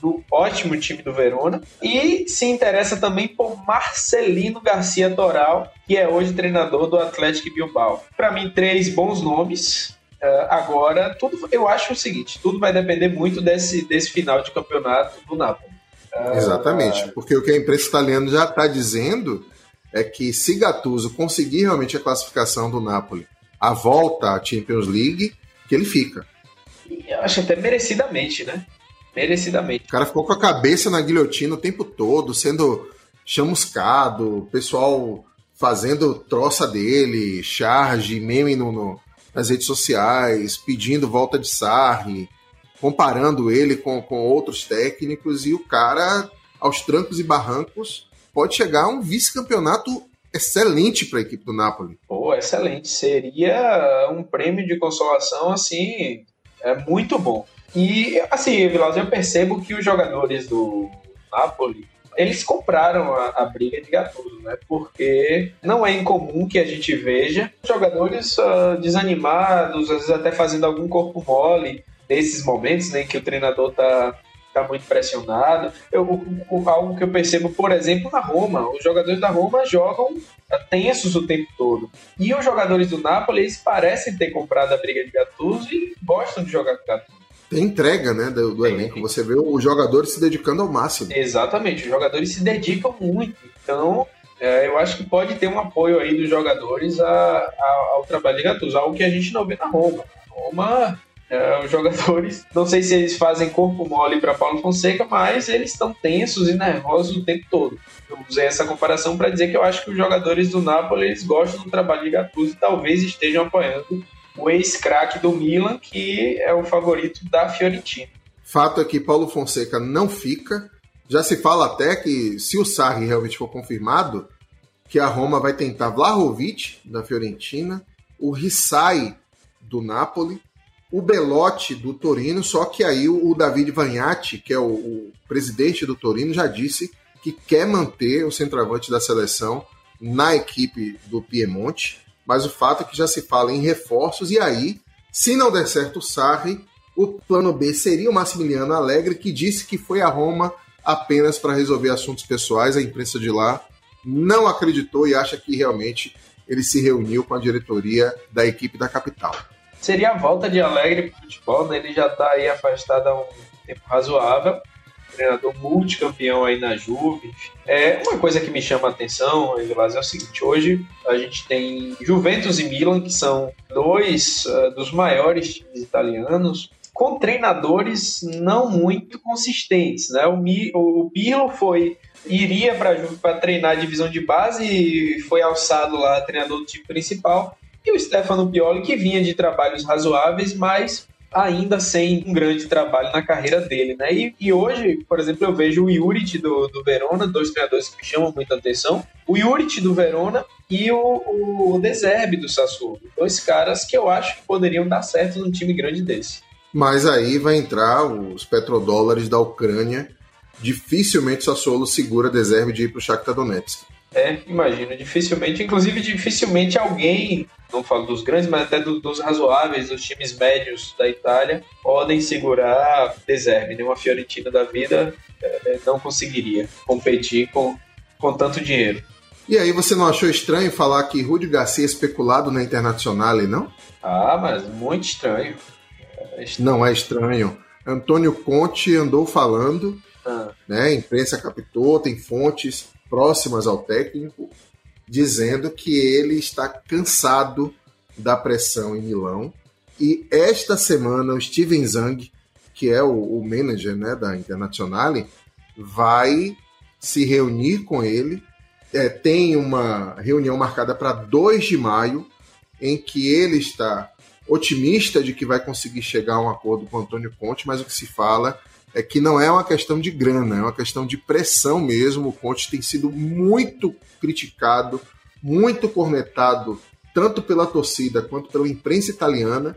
do ótimo time do Verona, e se interessa também por Marcelino Garcia Toral, que é hoje treinador do Atlético Bilbao. Para mim, três bons nomes. Uh, agora, tudo, eu acho o seguinte: tudo vai depender muito desse, desse final de campeonato do Napoli. Uh, Exatamente, porque o que a imprensa italiana já está dizendo é que se Gattuso conseguir realmente a classificação do Napoli, a volta à Champions League, que ele fica. Eu acho até merecidamente, né? Merecidamente. O cara ficou com a cabeça na guilhotina o tempo todo, sendo chamuscado, pessoal fazendo troça dele, charge, meme no, no, nas redes sociais, pedindo volta de Sarri, comparando ele com, com outros técnicos, e o cara, aos trancos e barrancos, pode chegar a um vice-campeonato excelente para a equipe do Napoli. Pô, excelente. Seria um prêmio de consolação, assim, é muito bom. E, assim, Vilas, eu percebo que os jogadores do Napoli, eles compraram a, a briga de Gattuso, né? Porque não é incomum que a gente veja jogadores uh, desanimados, às vezes até fazendo algum corpo mole nesses momentos né, que o treinador tá, tá muito pressionado. Eu, algo que eu percebo, por exemplo, na Roma. Os jogadores da Roma jogam tensos o tempo todo. E os jogadores do Napoli, eles parecem ter comprado a briga de Gattuso e gostam de jogar com Gattuso tem entrega né, do, do elenco. Você vê os jogadores se dedicando ao máximo. Exatamente, os jogadores se dedicam muito. Então, é, eu acho que pode ter um apoio aí dos jogadores a, a, ao trabalho de Gattuso, algo que a gente não vê na Roma. Roma, é, os jogadores, não sei se eles fazem corpo mole para Paulo Fonseca, mas eles estão tensos e nervosos o tempo todo. Eu usei essa comparação para dizer que eu acho que os jogadores do Napoli eles gostam do trabalho de Gattuso e talvez estejam apoiando o ex-craque do Milan, que é o favorito da Fiorentina. Fato é que Paulo Fonseca não fica. Já se fala até que, se o Sarri realmente for confirmado, que a Roma vai tentar Vlahovic, da Fiorentina, o Rissai, do Napoli, o Belotti, do Torino, só que aí o David Vagnatti, que é o, o presidente do Torino, já disse que quer manter o centroavante da seleção na equipe do Piemonte mas o fato é que já se fala em reforços, e aí, se não der certo o Sarri, o plano B seria o Massimiliano Alegre, que disse que foi a Roma apenas para resolver assuntos pessoais. A imprensa de lá não acreditou e acha que realmente ele se reuniu com a diretoria da equipe da capital. Seria a volta de Alegre para o futebol, né? ele já está aí afastado há um tempo razoável treinador multicampeão aí na Juve. É uma coisa que me chama a atenção, Evilás, é o seguinte: hoje a gente tem Juventus e Milan, que são dois uh, dos maiores times italianos, com treinadores não muito consistentes. Né? O, Mi, o Pirlo foi iria para treinar a divisão de base e foi alçado lá treinador do time principal. E o Stefano Pioli, que vinha de trabalhos razoáveis, mas ainda sem um grande trabalho na carreira dele, né? E, e hoje, por exemplo, eu vejo o Juric do, do Verona, dois treinadores que me chamam muita atenção, o Juric do Verona e o, o Deserbe do Sassuolo. Dois caras que eu acho que poderiam dar certo num time grande desse. Mas aí vai entrar os petrodólares da Ucrânia. Dificilmente o Sassuolo segura Deserbe de ir para o Shakhtar Donetsk. É, imagino. Dificilmente, inclusive, dificilmente alguém, não falo dos grandes, mas até do, dos razoáveis, dos times médios da Itália, podem segurar Deserve. Né? Uma Fiorentina da vida é, não conseguiria competir com, com tanto dinheiro. E aí, você não achou estranho falar que Rudi Garcia é especulado na Internacional, não? Ah, mas muito estranho. É estranho. Não é estranho. Antônio Conte andou falando, ah. né? A imprensa captou, tem fontes próximas ao técnico, dizendo que ele está cansado da pressão em Milão. E esta semana o Steven Zang, que é o, o manager né, da Internazionale, vai se reunir com ele. É, tem uma reunião marcada para 2 de maio, em que ele está otimista de que vai conseguir chegar a um acordo com o Antônio Conte, mas o que se fala é que não é uma questão de grana, é uma questão de pressão mesmo. O Conte tem sido muito criticado, muito cornetado, tanto pela torcida quanto pela imprensa italiana,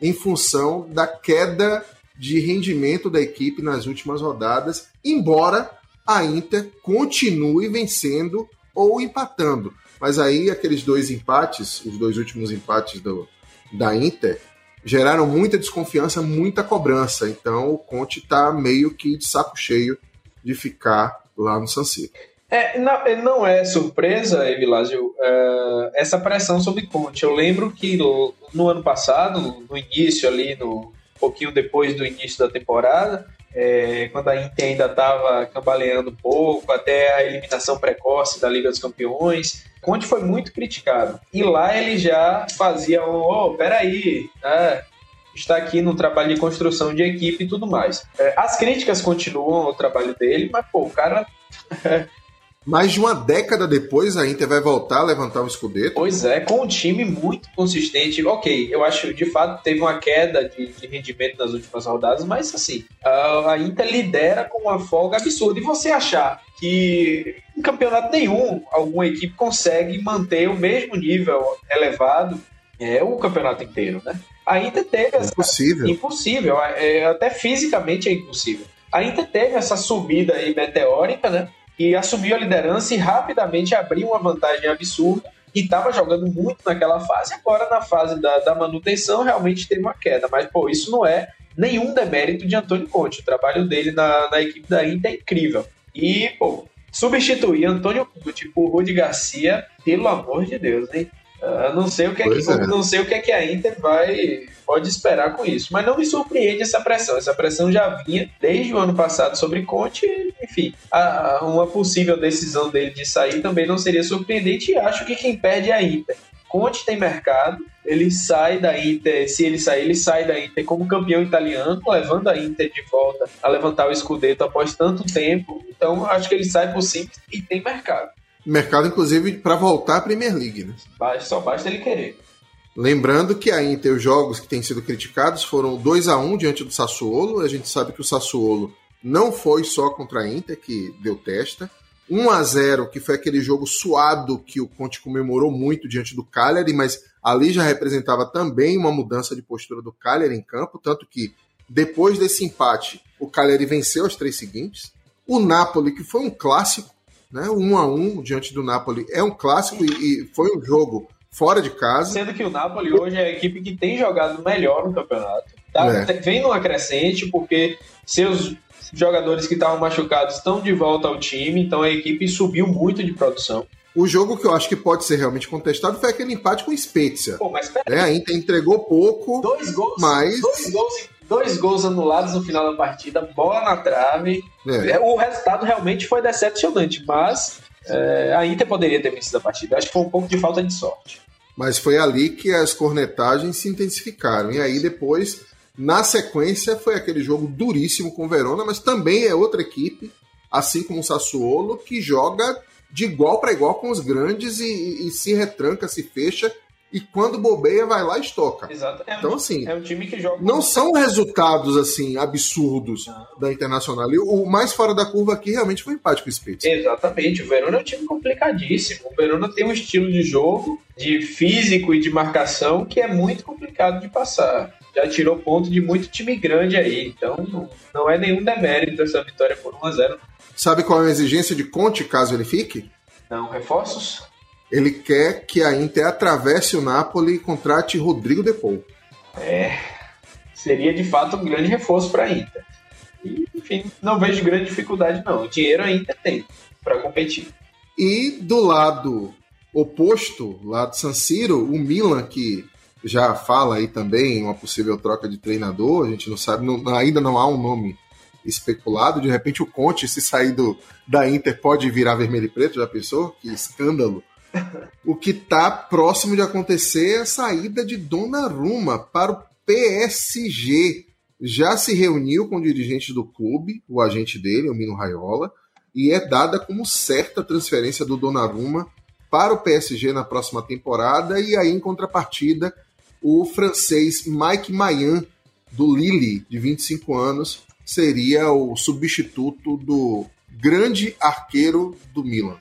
em função da queda de rendimento da equipe nas últimas rodadas, embora a Inter continue vencendo ou empatando. Mas aí aqueles dois empates, os dois últimos empates do, da Inter, geraram muita desconfiança, muita cobrança. Então o Conte está meio que de saco cheio de ficar lá no San Siro. É, não, é, não é surpresa, Evilásio, é, essa pressão sobre Conte. Eu lembro que no, no, ano passado, no início ali, no pouquinho depois do início da temporada, é, quando a Inter ainda estava cambaleando um pouco, até a eliminação precoce da Liga dos Campeões, Conte foi muito criticado. E lá ele já fazia um, oh, peraí, né? está aqui no trabalho de construção de equipe e tudo mais. É, as críticas continuam ao trabalho dele, mas, pô, o cara Mais de uma década depois, a Inter vai voltar a levantar o escudeto. Pois é, com um time muito consistente. Ok, eu acho de fato teve uma queda de, de rendimento nas últimas rodadas, mas assim, a Inter lidera com uma folga absurda. E você achar que em campeonato nenhum alguma equipe consegue manter o mesmo nível elevado é o campeonato inteiro, né? A Inter teve essa. Impossível. Impossível. É, até fisicamente é impossível. A Inter teve essa subida aí meteórica, né? E assumiu a liderança e rapidamente abriu uma vantagem absurda e estava jogando muito naquela fase. Agora, na fase da, da, manutenção, realmente teve uma queda. Mas, pô, isso não é nenhum demérito de Antônio Conte. O trabalho dele na, na equipe da Inter é incrível. E, pô, substituir Antônio Conte por Rudi Garcia, pelo amor de Deus, hein? Uh, não sei o que é que, é. não sei o que é que a Inter vai pode esperar com isso, mas não me surpreende essa pressão. Essa pressão já vinha desde o ano passado sobre Conte, enfim, a, uma possível decisão dele de sair também não seria surpreendente e acho que quem perde é a Inter. Conte tem mercado, ele sai da Inter, se ele sair, ele sai da Inter como campeão italiano, levando a Inter de volta a levantar o escudeto após tanto tempo. Então, acho que ele sai por simples e tem mercado. Mercado, inclusive, para voltar à Premier League, né? Só basta ele querer. Lembrando que a Inter, os jogos que têm sido criticados foram 2 a 1 diante do Sassuolo. A gente sabe que o Sassuolo não foi só contra a Inter que deu testa. 1 a 0 que foi aquele jogo suado que o Conte comemorou muito diante do Cagliari, mas ali já representava também uma mudança de postura do Cagliari em campo, tanto que depois desse empate, o Cagliari venceu os três seguintes. O Napoli, que foi um clássico, né? O 1 a 1 diante do Napoli é um clássico e, e foi um jogo fora de casa. Sendo que o Napoli hoje é a equipe que tem jogado melhor no campeonato. Tá? É. Vem numa crescente porque seus jogadores que estavam machucados estão de volta ao time, então a equipe subiu muito de produção. O jogo que eu acho que pode ser realmente contestado foi aquele empate com o Spezia. Pô, mas é, a Inter entregou pouco, dois gols, mas... Dois gols, dois gols anulados no final da partida, bola na trave. É. é. O resultado realmente foi decepcionante, mas é, a Inter poderia ter vencido a partida. Acho que foi um pouco de falta de sorte. Mas foi ali que as cornetagens se intensificaram. E aí depois, na sequência, foi aquele jogo duríssimo com o Verona, mas também é outra equipe, assim como o Sassuolo, que joga de igual para igual com os grandes e, e, se retranca, se fecha e quando bobeia vai lá e estoca. Exato. É então, assim, é um time que joga. Não são resultados assim absurdos da Internacional. E o mais fora da curva aqui realmente foi o empate com o Spezia. Exatamente. O Verona é um time complicadíssimo. O Verona tem um estilo de jogo, de físico e de marcação que é muito complicado de passar. Já tirou ponto de muito time grande aí. Então, não, não é nenhum demérito essa vitória por 1 a 0 Sabe qual é a exigência de Conte caso ele fique? Não, reforços? Ele quer que a Inter atravesse o Napoli e contrate Rodrigo Depou. É, seria de fato um grande reforço para a Inter. E, enfim, não vejo grande dificuldade não. O dinheiro a Inter tem para competir. E do lado oposto, lá do San Siro, o Milan que já fala aí também uma possível troca de treinador, a gente não sabe, não, ainda não há um nome especulado, de repente o Conte, se sair do, da Inter, pode virar vermelho e preto, já pensou? Que escândalo. O que está próximo de acontecer é a saída de Donnarumma para o PSG. Já se reuniu com dirigentes do clube, o agente dele, o Mino Raiola, e é dada como certa a transferência do Donnarumma para o PSG na próxima temporada, e aí em contrapartida o francês Mike Mayan, do Lille, de 25 anos, seria o substituto do grande arqueiro do Milan.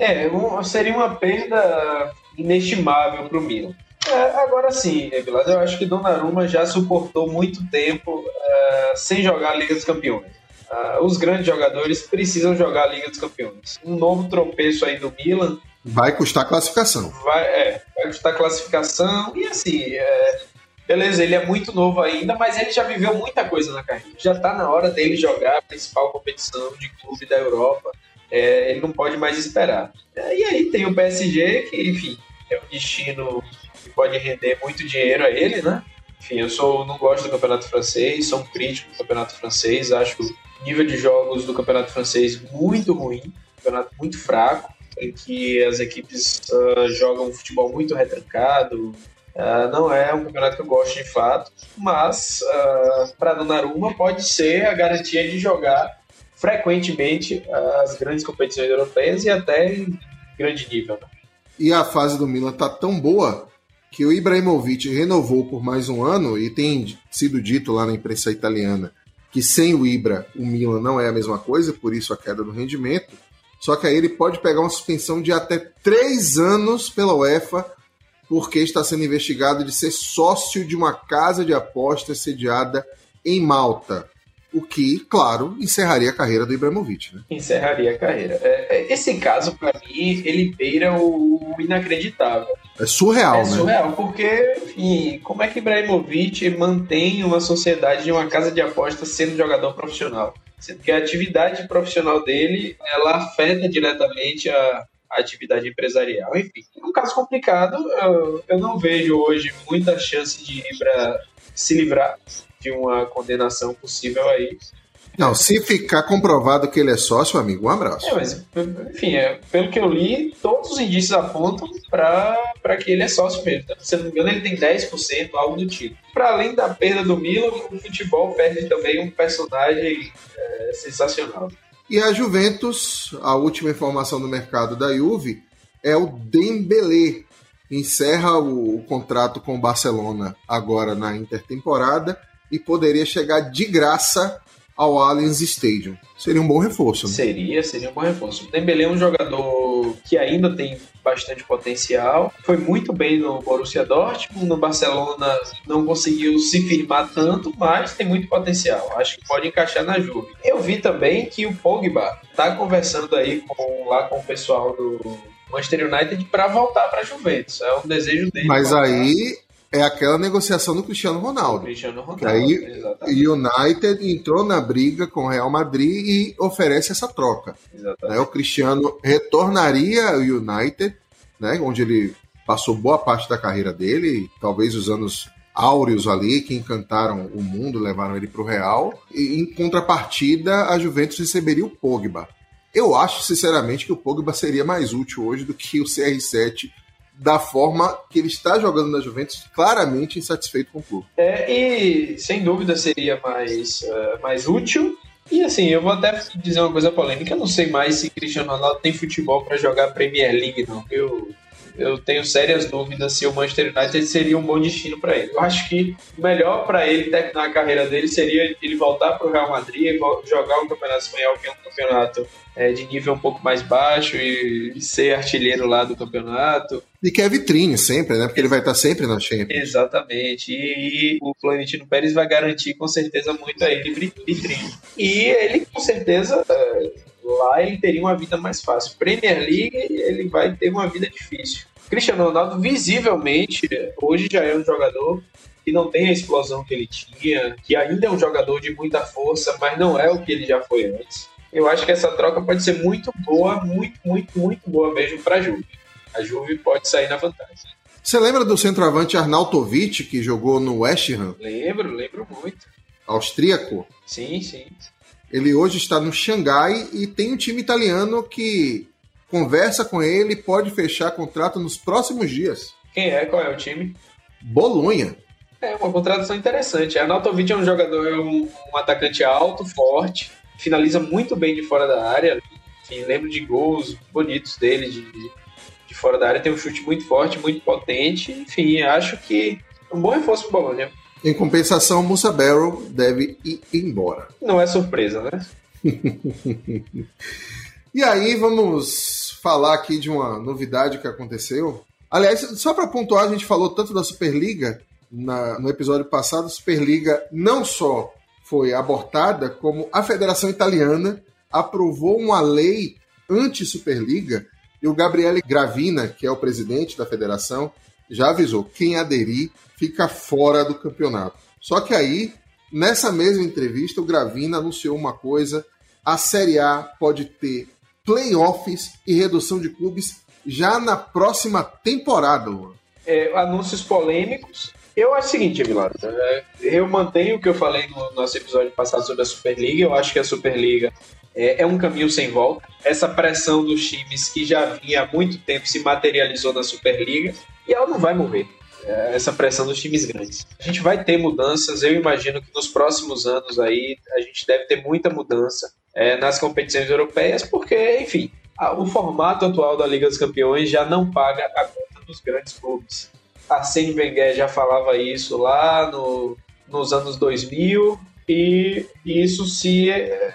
É, um, seria uma perda inestimável para o Milan. É, agora sim, Vilas, eu acho que Donnarumma já suportou muito tempo uh, sem jogar a Liga dos Campeões. Uh, os grandes jogadores precisam jogar a Liga dos Campeões. Um novo tropeço aí do Milan. Vai custar classificação. Vai, é, vai custar classificação. E assim, é, beleza, ele é muito novo ainda, mas ele já viveu muita coisa na carreira. Já está na hora dele jogar a principal competição de clube da Europa. É, ele não pode mais esperar. É, e aí tem o PSG, que, enfim, é um destino que pode render muito dinheiro a ele, né? Enfim, eu sou, não gosto do campeonato francês, sou um crítico do campeonato francês, acho o nível de jogos do campeonato francês muito ruim, campeonato muito fraco, em que as equipes uh, jogam um futebol muito retrancado, Uh, não é um campeonato que eu gosto de fato, mas uh, para Donnarumma pode ser a garantia de jogar frequentemente as grandes competições europeias e até em grande nível. Né? E a fase do Milan tá tão boa que o Ibrahimovic renovou por mais um ano e tem sido dito lá na imprensa italiana que sem o Ibra o Milan não é a mesma coisa, por isso a queda do rendimento. Só que aí ele pode pegar uma suspensão de até três anos pela UEFA porque está sendo investigado de ser sócio de uma casa de apostas sediada em Malta. O que, claro, encerraria a carreira do Ibrahimovic. Né? Encerraria a carreira. É, é esse caso, para mim, ele beira o inacreditável. É surreal, é né? É surreal, porque, enfim, como é que Ibrahimovic mantém uma sociedade de uma casa de apostas sendo jogador profissional? Sendo que a atividade profissional dele, ela afeta diretamente a, a atividade empresarial. Enfim, é um caso complicado. Eu, eu não vejo hoje muita chance de Ibra se livrar de uma condenação possível aí. Não, se ficar comprovado que ele é sócio, amigo, um abraço. É, mas, enfim, é, pelo que eu li, todos os indícios apontam para que ele é sócio mesmo. Se não me engano, ele tem 10%, algo do tipo. Para além da perda do Milan, o futebol perde também um personagem é, sensacional. E a Juventus, a última informação do mercado da Juve, é o Dembélé. Encerra o, o contrato com o Barcelona agora na intertemporada e poderia chegar de graça ao Allianz Stadium. Seria um bom reforço. Né? Seria, seria um bom reforço. O Dembélé é um jogador que ainda tem bastante potencial. Foi muito bem no Borussia Dortmund, no Barcelona não conseguiu se firmar tanto, mas tem muito potencial. Acho que pode encaixar na Juve. Eu vi também que o Pogba está conversando aí com, lá com o pessoal do Manchester United para voltar para a Juventus. É um desejo dele. Mas voltar. aí é aquela negociação do Cristiano Ronaldo. Cristiano Ronaldo. aí o United entrou na briga com o Real Madrid e oferece essa troca. Né? O Cristiano retornaria ao United, né? onde ele passou boa parte da carreira dele, talvez os anos áureos ali que encantaram o mundo, levaram ele para o Real. E em contrapartida, a Juventus receberia o Pogba. Eu acho, sinceramente, que o Pogba seria mais útil hoje do que o CR7 da forma que ele está jogando na Juventus, claramente insatisfeito com o clube. É, e sem dúvida seria mais, uh, mais útil. E assim, eu vou até dizer uma coisa polêmica, eu não sei mais se Cristiano Ronaldo tem futebol para jogar Premier League, não. Eu, eu tenho sérias dúvidas se o Manchester United seria um bom destino para ele. Eu acho que o melhor para ele terminar a carreira dele seria ele voltar para o Real Madrid, jogar o Campeonato Espanhol, que é um campeonato é, de nível um pouco mais baixo e, e, ser artilheiro lá do campeonato. E que é vitrine sempre, né? Porque ele vai estar sempre na Champions. Exatamente. E, e, o Florentino Pérez vai garantir com certeza muito a ele vitrine. E ele com certeza é, Lá ele teria uma vida mais fácil. Premier League, ele vai ter uma vida difícil. Cristiano Ronaldo, visivelmente, hoje já é um jogador que não tem a explosão que ele tinha, que ainda é um jogador de muita força, mas não é o que ele já foi antes. Eu acho que essa troca pode ser muito boa, muito, muito, muito boa mesmo para a Juve. A Juve pode sair na vantagem. Você lembra do centroavante Arnautovic, que jogou no West Ham? Lembro, lembro muito. Austríaco? Sim, sim. Ele hoje está no Xangai e tem um time italiano que conversa com ele e pode fechar contrato nos próximos dias. Quem é? Qual é o time? Bolonha. É uma contratação interessante. Arnautovic é um jogador, é um, um atacante alto, forte, finaliza muito bem de fora da área. Enfim, lembro de gols bonitos dele de, de fora da área. Tem um chute muito forte, muito potente. Enfim, acho que é um bom reforço para o Bolonha. Em compensação, Musa Barrow deve ir embora. Não é surpresa, né? e aí, vamos falar aqui de uma novidade que aconteceu. Aliás, só para pontuar, a gente falou tanto da Superliga na, no episódio passado. A Superliga não só foi abortada, como a Federação Italiana aprovou uma lei anti-Superliga e o Gabriele Gravina, que é o presidente da federação, já avisou: quem aderir fica fora do campeonato. Só que aí, nessa mesma entrevista, o Gravina anunciou uma coisa: a Série A pode ter playoffs e redução de clubes já na próxima temporada. É, anúncios polêmicos. Eu acho o seguinte, Vilado, é, eu mantenho o que eu falei no nosso episódio passado sobre a Superliga. Eu acho que a Superliga é, é, um caminho sem volta. Essa pressão dos times que já vinha há muito tempo se materializou na Superliga e ela não vai morrer. É, essa pressão dos times grandes. A gente vai ter mudanças, eu imagino que nos próximos anos aí a gente deve ter muita mudança é, nas competições europeias, porque, enfim, o formato atual da Liga dos Campeões já não paga a conta dos grandes clubes. Arsene Wenger já falava isso lá no, nos anos 2000 e isso se,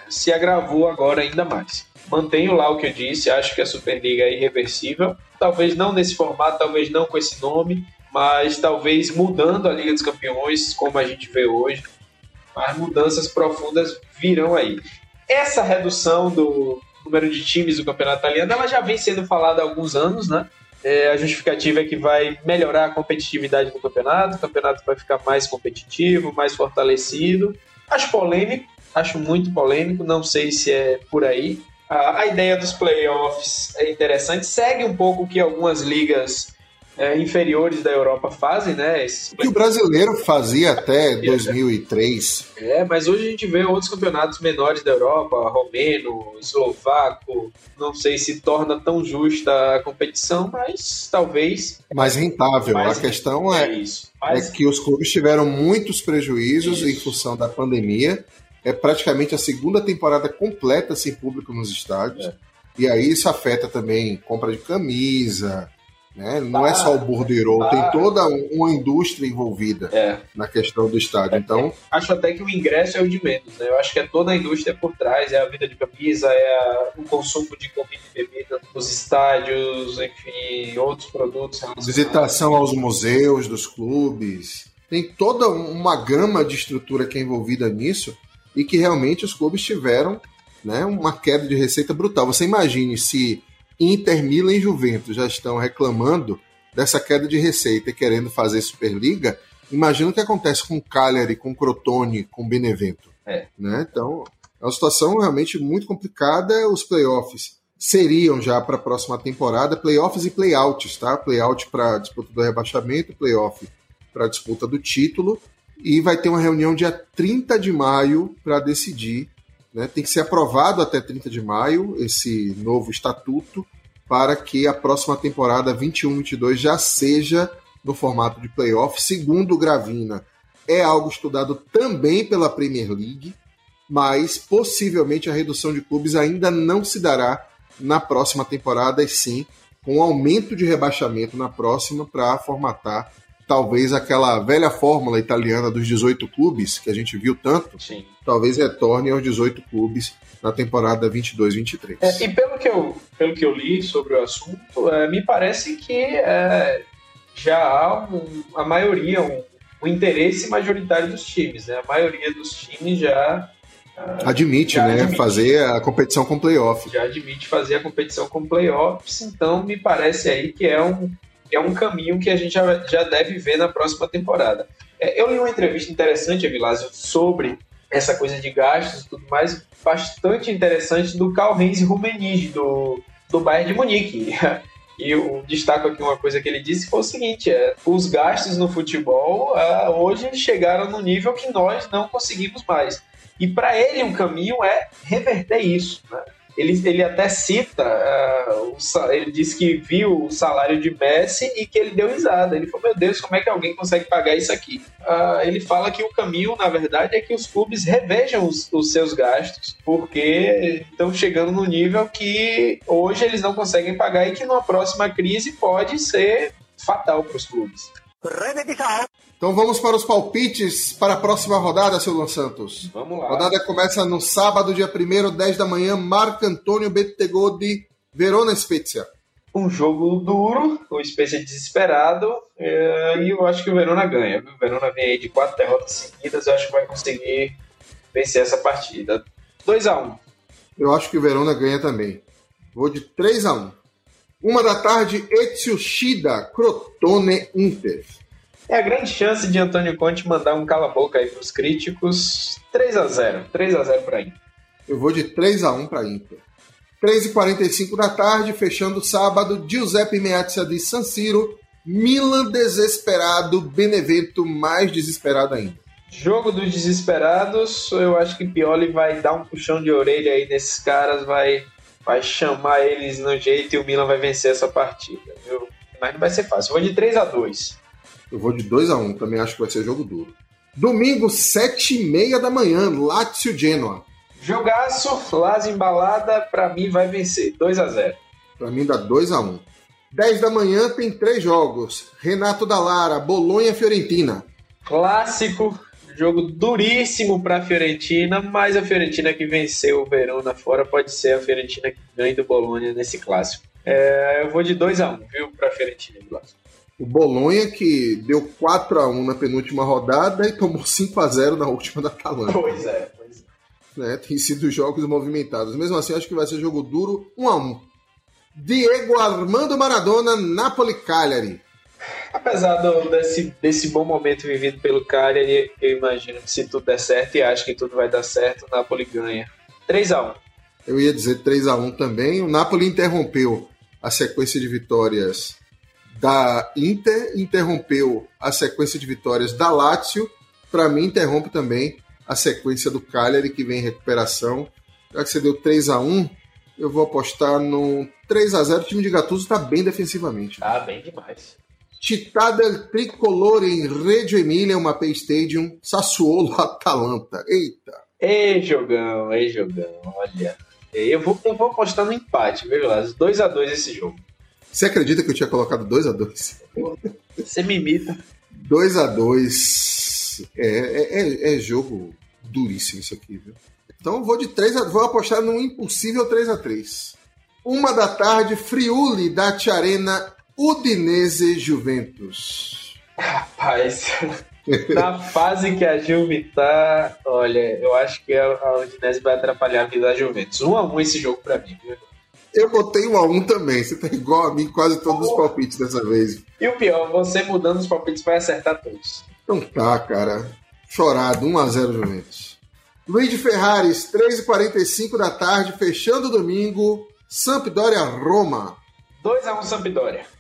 se agravou agora ainda mais. Mantenho lá o que eu disse, acho que a Superliga é irreversível. Talvez não nesse formato, talvez não com esse nome, mas talvez mudando a Liga dos Campeões, como a gente vê hoje. As mudanças profundas virão aí. Essa redução do número de times do campeonato italiano ela já vem sendo falada há alguns anos, né? É, a justificativa é que vai melhorar a competitividade do campeonato, o campeonato vai ficar mais competitivo, mais fortalecido. Acho polêmico, acho muito polêmico, não sei se é por aí. A, a ideia dos playoffs é interessante, segue um pouco o que algumas ligas é, inferiores da Europa fazem, né? Esses... Que o brasileiro fazia até 2003. É, mas hoje a gente vê outros campeonatos menores da Europa, romeno, eslovaco. Não sei se torna tão justa a competição, mas talvez. Mais rentável. Mais a questão é, é, isso. Mas... é que os clubes tiveram muitos prejuízos isso. em função da pandemia. É praticamente a segunda temporada completa sem público nos estádios. É. E aí isso afeta também compra de camisa, né? Não tá, é só o borderou, tá. tem toda uma indústria envolvida é. na questão do estádio. Então, acho até que o ingresso é o de menos. Né? Eu acho que é toda a indústria por trás, é a vida de camisa, é a, o consumo de comida e bebida nos estádios, enfim, outros produtos. Visitação aos museus dos clubes. Tem toda uma gama de estrutura que é envolvida nisso e que realmente os clubes tiveram né, uma queda de receita brutal. Você imagine se Inter, Milan e Juventus já estão reclamando dessa queda de receita e querendo fazer Superliga, imagina o que acontece com Cagliari, com Crotone, com Benevento. É. Né? Então, é uma situação realmente muito complicada. Os playoffs seriam já para a próxima temporada playoffs e playouts, tá? Playout para disputa do rebaixamento, playoff para disputa do título. E vai ter uma reunião dia 30 de maio para decidir né? Tem que ser aprovado até 30 de maio esse novo estatuto para que a próxima temporada 21-22 já seja no formato de playoff. Segundo Gravina, é algo estudado também pela Premier League, mas possivelmente a redução de clubes ainda não se dará na próxima temporada, e sim com aumento de rebaixamento na próxima para formatar talvez aquela velha fórmula italiana dos 18 clubes, que a gente viu tanto, Sim. talvez retorne aos 18 clubes na temporada 22-23. É, e pelo que, eu, pelo que eu li sobre o assunto, é, me parece que é, já há um, a maioria, um, um, interesse majoritário dos times. Né? A maioria dos times já Admite, né? Admite. Fazer a competição com playoff. Já admite fazer a competição com playoffs, então me parece aí que é um, é um caminho que a gente já, já deve ver na próxima temporada. É, eu li uma entrevista interessante, Avilásio, sobre essa coisa de gastos e tudo mais, bastante interessante do Karl-Heinz Rummenigge, do, do Bayern de Munique. E eu destaco aqui uma coisa que ele disse, foi o seguinte, é, os gastos no futebol uh, hoje chegaram no nível que nós não conseguimos mais. E para ele um caminho é reverter isso. Né? Ele, ele até cita, uh, o, ele disse que viu o salário de Messi e que ele deu risada. Ele falou: Meu Deus, como é que alguém consegue pagar isso aqui? Uh, ele fala que o caminho, na verdade, é que os clubes revejam os, os seus gastos, porque estão chegando no nível que hoje eles não conseguem pagar e que numa próxima crise pode ser fatal para os clubes. Então vamos para os palpites para a próxima rodada, seu Luan Santos. Vamos lá. A rodada começa no sábado, dia 1 10 da manhã, Marco Antônio Bettegodi, Verona Spezia. Um jogo duro, o Spezia desesperado, é, e eu acho que o Verona ganha. O Verona vem aí de quatro derrotas seguidas, eu acho que vai conseguir vencer essa partida. 2 a 1 um. Eu acho que o Verona ganha também. Vou de 3 a 1 uma da tarde, Ezio Shida, Crotone Inter. É a grande chance de Antônio Conte mandar um cala-boca aí para os críticos. 3 a 0 3 a 0 para Inter. Eu vou de 3 a 1 para Inter. 3h45 da tarde, fechando o sábado, Giuseppe Meazza de San Siro, Milan desesperado, Benevento mais desesperado ainda. Jogo dos desesperados, eu acho que Pioli vai dar um puxão de orelha aí nesses caras, vai vai chamar eles no jeito e o Milan vai vencer essa partida, viu? Mas não vai ser fácil. Eu vou de 3 a 2 Eu vou de 2 a 1 também acho que vai ser jogo duro. Domingo, 7 e meia da manhã, Lazio Genoa. Jogaço, Lazio embalada, pra mim vai vencer. 2 a 0 Pra mim dá 2 a 1 10 da manhã tem três jogos. Renato Dallara, Bolonha Fiorentina. Clássico, Jogo duríssimo para a Fiorentina, mas a Fiorentina que venceu o Verona fora pode ser a Fiorentina que ganha do Bolonha nesse clássico. É, eu vou de 2 a 1 um, viu, para a Fiorentina. O Bolonha que deu 4 a 1 na penúltima rodada e tomou 5 a 0 na última da Atalanta. Pois é, pois é. Né, tem sido jogos movimentados. Mesmo assim, acho que vai ser jogo duro, 1 a 1 Diego Armando Maradona, Napoli Cagliari. Apesar do, desse, desse bom momento vivido pelo Cagliari, eu imagino que se tudo der certo, e acho que tudo vai dar certo, o Napoli ganha. 3x1. Eu ia dizer 3 a 1 também. O Napoli interrompeu a sequência de vitórias da Inter, interrompeu a sequência de vitórias da Lazio. Para mim, interrompe também a sequência do Cagliari, que vem em recuperação. Já que você deu 3 a 1 eu vou apostar no 3 a 0 O time de Gattuso está bem defensivamente. Tá bem demais. Città del Tricolore em Reggio Emilia, uma Pay Stadium, Sassuolo, Atalanta. Eita! Ei, jogão, ei, jogão, olha. Eu vou, eu vou apostar no empate, viu, Lázaro? 2x2 esse jogo. Você acredita que eu tinha colocado 2x2? Você me imita. 2x2. É, é, é, é, jogo duríssimo isso aqui, viu? Então vou de 3 a, vou apostar no impossível 3 x 3 Uma da tarde, Friuli da Arena Udinese Juventus. Rapaz, na fase que a Juve tá, olha, eu acho que a Udinese vai atrapalhar a vida da Juventus. Um a um esse jogo pra mim, viu? Eu botei um a um também. Você tá igual a mim quase todos oh. os palpites dessa vez. E o pior, você mudando os palpites vai acertar todos. Então tá, cara. Chorado, 1 a 0 Juventus. Luiz de Ferrares, 3h45 da tarde, fechando o domingo. Sampdoria Roma. 2x1 Sampdoria.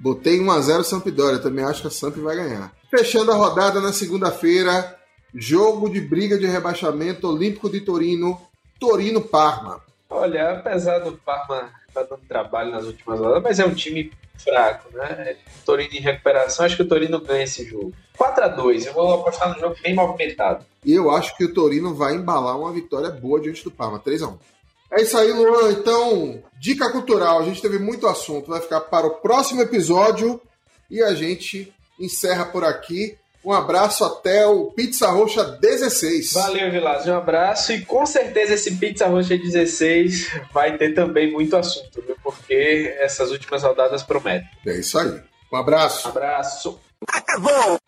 Botei 1x0 Sampdoria, também acho que a Samp vai ganhar. Fechando a rodada na segunda-feira, jogo de briga de rebaixamento Olímpico de Torino, Torino-Parma. Olha, apesar do Parma estar tá dando trabalho nas últimas rodadas, mas é um time fraco, né? Torino em recuperação, acho que o Torino ganha esse jogo. 4 a 2 eu vou apostar no jogo bem movimentado. E eu acho que o Torino vai embalar uma vitória boa diante do Parma, 3 a 1 é isso aí, Luan. Então, dica cultural. A gente teve muito assunto. Vai ficar para o próximo episódio e a gente encerra por aqui. Um abraço até o Pizza Roxa 16. Valeu, Vilas. Um abraço. E com certeza esse Pizza Roxa 16 vai ter também muito assunto, viu? Porque essas últimas rodadas prometem. É isso aí. Um abraço. Um abraço. Acabou!